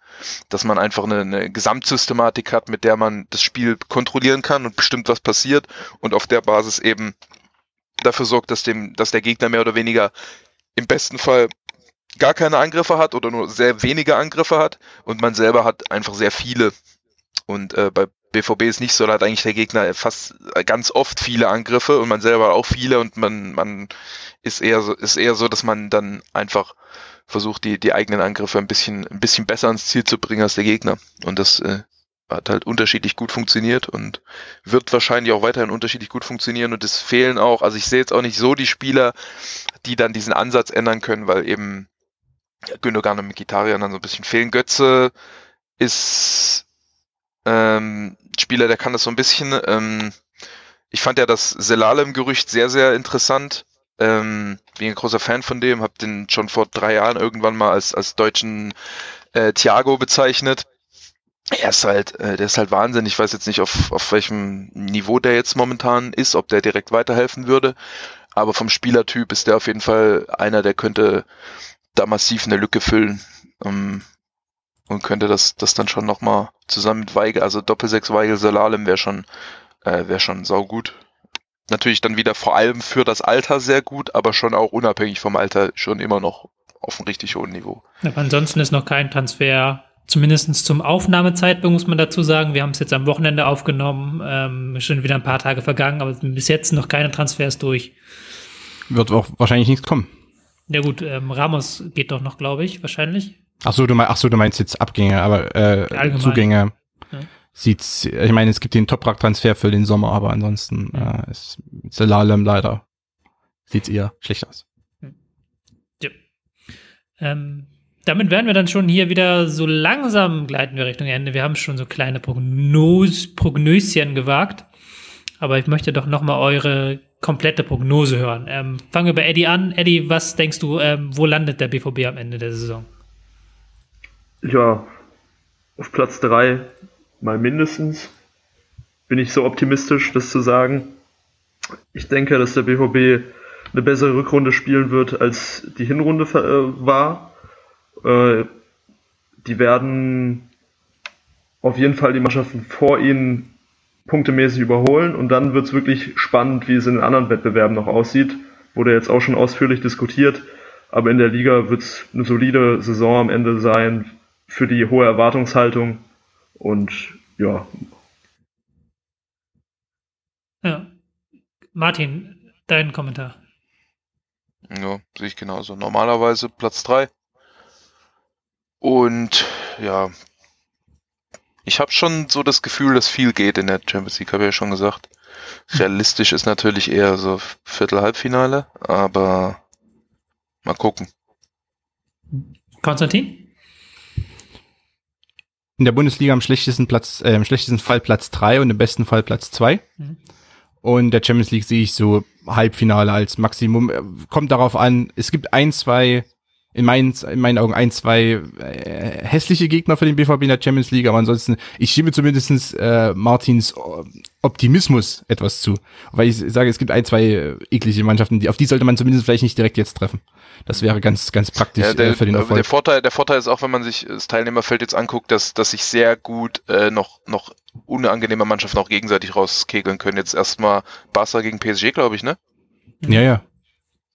Dass man einfach eine, eine Gesamtsystematik hat, mit der man das Spiel kontrollieren kann und bestimmt, was passiert und auf der Basis eben dafür sorgt, dass, dem, dass der Gegner mehr oder weniger im besten Fall gar keine Angriffe hat oder nur sehr wenige Angriffe hat und man selber hat einfach sehr viele. Und äh, bei BVB ist nicht so, da hat eigentlich der Gegner fast ganz oft viele Angriffe und man selber auch viele und man, man ist eher so, ist eher so, dass man dann einfach versucht, die, die eigenen Angriffe ein bisschen, ein bisschen besser ans Ziel zu bringen als der Gegner. Und das äh, hat halt unterschiedlich gut funktioniert und wird wahrscheinlich auch weiterhin unterschiedlich gut funktionieren. Und es fehlen auch, also ich sehe jetzt auch nicht so die Spieler, die dann diesen Ansatz ändern können, weil eben Gündogan und Mikitarian dann so ein bisschen fehlen. Götze ist ähm, Spieler, der kann das so ein bisschen. Ähm, ich fand ja das Selalem-Gerücht sehr, sehr interessant. Ähm, bin ein großer Fan von dem, habe den schon vor drei Jahren irgendwann mal als, als deutschen äh, Thiago bezeichnet. er ist halt, äh, der ist halt Wahnsinn. Ich weiß jetzt nicht, auf, auf welchem Niveau der jetzt momentan ist, ob der direkt weiterhelfen würde. Aber vom Spielertyp ist der auf jeden Fall einer, der könnte da massiv eine Lücke füllen. Ähm, und könnte das, das dann schon nochmal zusammen mit Weigel, also Doppelsechs Weigel Salalem wäre schon, äh, wäre schon saugut. Natürlich dann wieder vor allem für das Alter sehr gut, aber schon auch unabhängig vom Alter schon immer noch auf einem richtig hohen Niveau. Aber ansonsten ist noch kein Transfer Zumindest zum Aufnahmezeitpunkt muss man dazu sagen, wir haben es jetzt am Wochenende aufgenommen, ähm, schon wieder ein paar Tage vergangen, aber bis jetzt noch keine Transfers durch. Wird auch wahrscheinlich nichts kommen. Ja gut, ähm, Ramos geht doch noch, glaube ich, wahrscheinlich. Ach so, du meinst, ach so, du meinst jetzt Abgänge, aber äh, Zugänge. Ja. Sieht's, ich meine, es gibt den Toprak-Transfer für den Sommer, aber ansonsten äh, ist Zelalem leider sieht's eher schlecht aus. Ja. Ähm, damit wären wir dann schon hier wieder so langsam gleiten wir Richtung Ende. Wir haben schon so kleine Prognos, Prognöschen gewagt. Aber ich möchte doch nochmal eure komplette Prognose hören. Ähm, fangen wir bei Eddie an. Eddie, was denkst du, ähm, wo landet der BVB am Ende der Saison? Ja, auf Platz 3 mal mindestens. Bin ich so optimistisch, das zu sagen. Ich denke, dass der BVB eine bessere Rückrunde spielen wird, als die Hinrunde äh, war. Äh, die werden auf jeden Fall die Mannschaften vor ihnen punktemäßig überholen und dann wird es wirklich spannend, wie es in den anderen Wettbewerben noch aussieht. Wurde jetzt auch schon ausführlich diskutiert, aber in der Liga wird es eine solide Saison am Ende sein für die hohe Erwartungshaltung und ja. Ja. Martin, dein Kommentar. Ja, sehe ich genauso. Normalerweise Platz 3. Und ja, ich habe schon so das Gefühl, dass viel geht in der Champions League, habe ich ja schon gesagt. Realistisch ist natürlich eher so Viertel-Halbfinale, aber mal gucken. Konstantin? In der Bundesliga am schlechtesten Platz, äh, im schlechtesten Fall Platz 3 und im besten Fall Platz 2. Mhm. Und der Champions League sehe ich so Halbfinale als Maximum. Kommt darauf an, es gibt ein, zwei in meinen, in meinen Augen ein, zwei äh, hässliche Gegner für den BVB in der Champions League, aber ansonsten, ich schiebe zumindestens äh, Martins Optimismus etwas zu. Weil ich sage, es gibt ein, zwei äh, eklige Mannschaften, die, auf die sollte man zumindest vielleicht nicht direkt jetzt treffen. Das wäre ganz, ganz praktisch ja, der, äh, für den Erfolg. Der Vorteil, der Vorteil ist auch, wenn man sich das Teilnehmerfeld jetzt anguckt, dass, dass sich sehr gut äh, noch, noch unangenehme Mannschaften auch gegenseitig rauskegeln können. Jetzt erstmal Barca gegen PSG, glaube ich, ne? Ja, ja.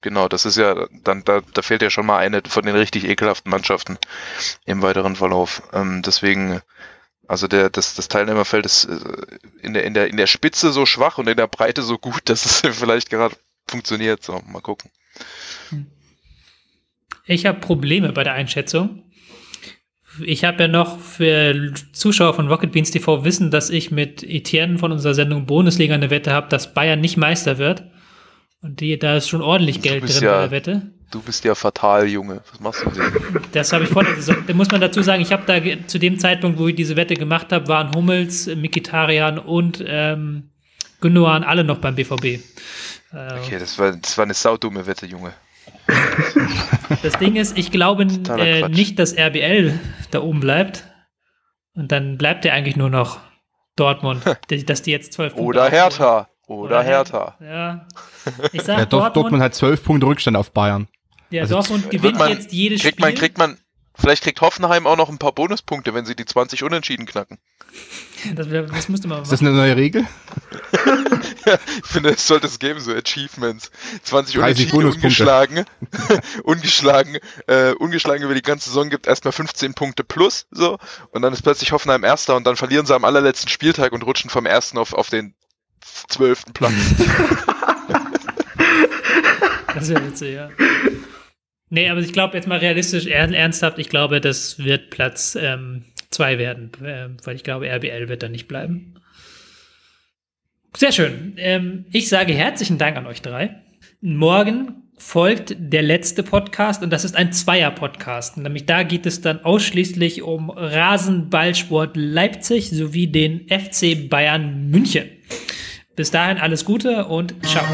Genau, das ist ja, dann, da, da fehlt ja schon mal eine von den richtig ekelhaften Mannschaften im weiteren Verlauf. Ähm, deswegen, also der, das, das Teilnehmerfeld ist äh, in der, in der, in der Spitze so schwach und in der Breite so gut, dass es *laughs* vielleicht gerade funktioniert. So, mal gucken. Ich habe Probleme bei der Einschätzung. Ich habe ja noch für Zuschauer von Rocket Beans TV wissen, dass ich mit Etienne von unserer Sendung Bundesliga eine Wette habe, dass Bayern nicht Meister wird. Und die, da ist schon ordentlich Geld drin ja, bei der Wette. Du bist ja fatal, Junge. Was machst du denn? Das habe ich vor der Saison. Da muss man dazu sagen, ich habe da zu dem Zeitpunkt, wo ich diese Wette gemacht habe, waren Hummels, Mikitarian und ähm, Gündogan alle noch beim BVB. Äh, okay, das war, das war eine saudumme Wette, Junge. Das Ding ist, ich glaube äh, nicht, dass RBL da oben bleibt. Und dann bleibt er eigentlich nur noch Dortmund, dass die jetzt zwölf Punkte Oder Hertha. Oder, Oder Hertha. Ja. Ich sag, ja, Dortmund, Dortmund hat zwölf Punkte Rückstand auf Bayern. Ja, also Dortmund gewinnt man, jetzt jedes kriegt Spiel. Man, kriegt man, vielleicht kriegt Hoffenheim auch noch ein paar Bonuspunkte, wenn sie die 20 Unentschieden knacken. *laughs* Das, das müsste man Ist das eine neue Regel? *laughs* ja, ich finde, es sollte es geben, so Achievements. 20 Unentschieden ungeschlagen, *laughs* ungeschlagen, äh, ungeschlagen über die ganze Saison gibt erstmal 15 Punkte plus, so. Und dann ist plötzlich Hoffenheim Erster und dann verlieren sie am allerletzten Spieltag und rutschen vom Ersten auf, auf den zwölften Platz. das wäre witzig, ja. Nee, aber ich glaube jetzt mal realistisch, ernsthaft, ich glaube, das wird Platz 2 ähm, werden, äh, weil ich glaube, RBL wird da nicht bleiben. Sehr schön. Ähm, ich sage herzlichen Dank an euch drei. Morgen folgt der letzte Podcast und das ist ein Zweier-Podcast. Nämlich da geht es dann ausschließlich um Rasenballsport Leipzig sowie den FC Bayern München. Bis dahin alles Gute und ciao.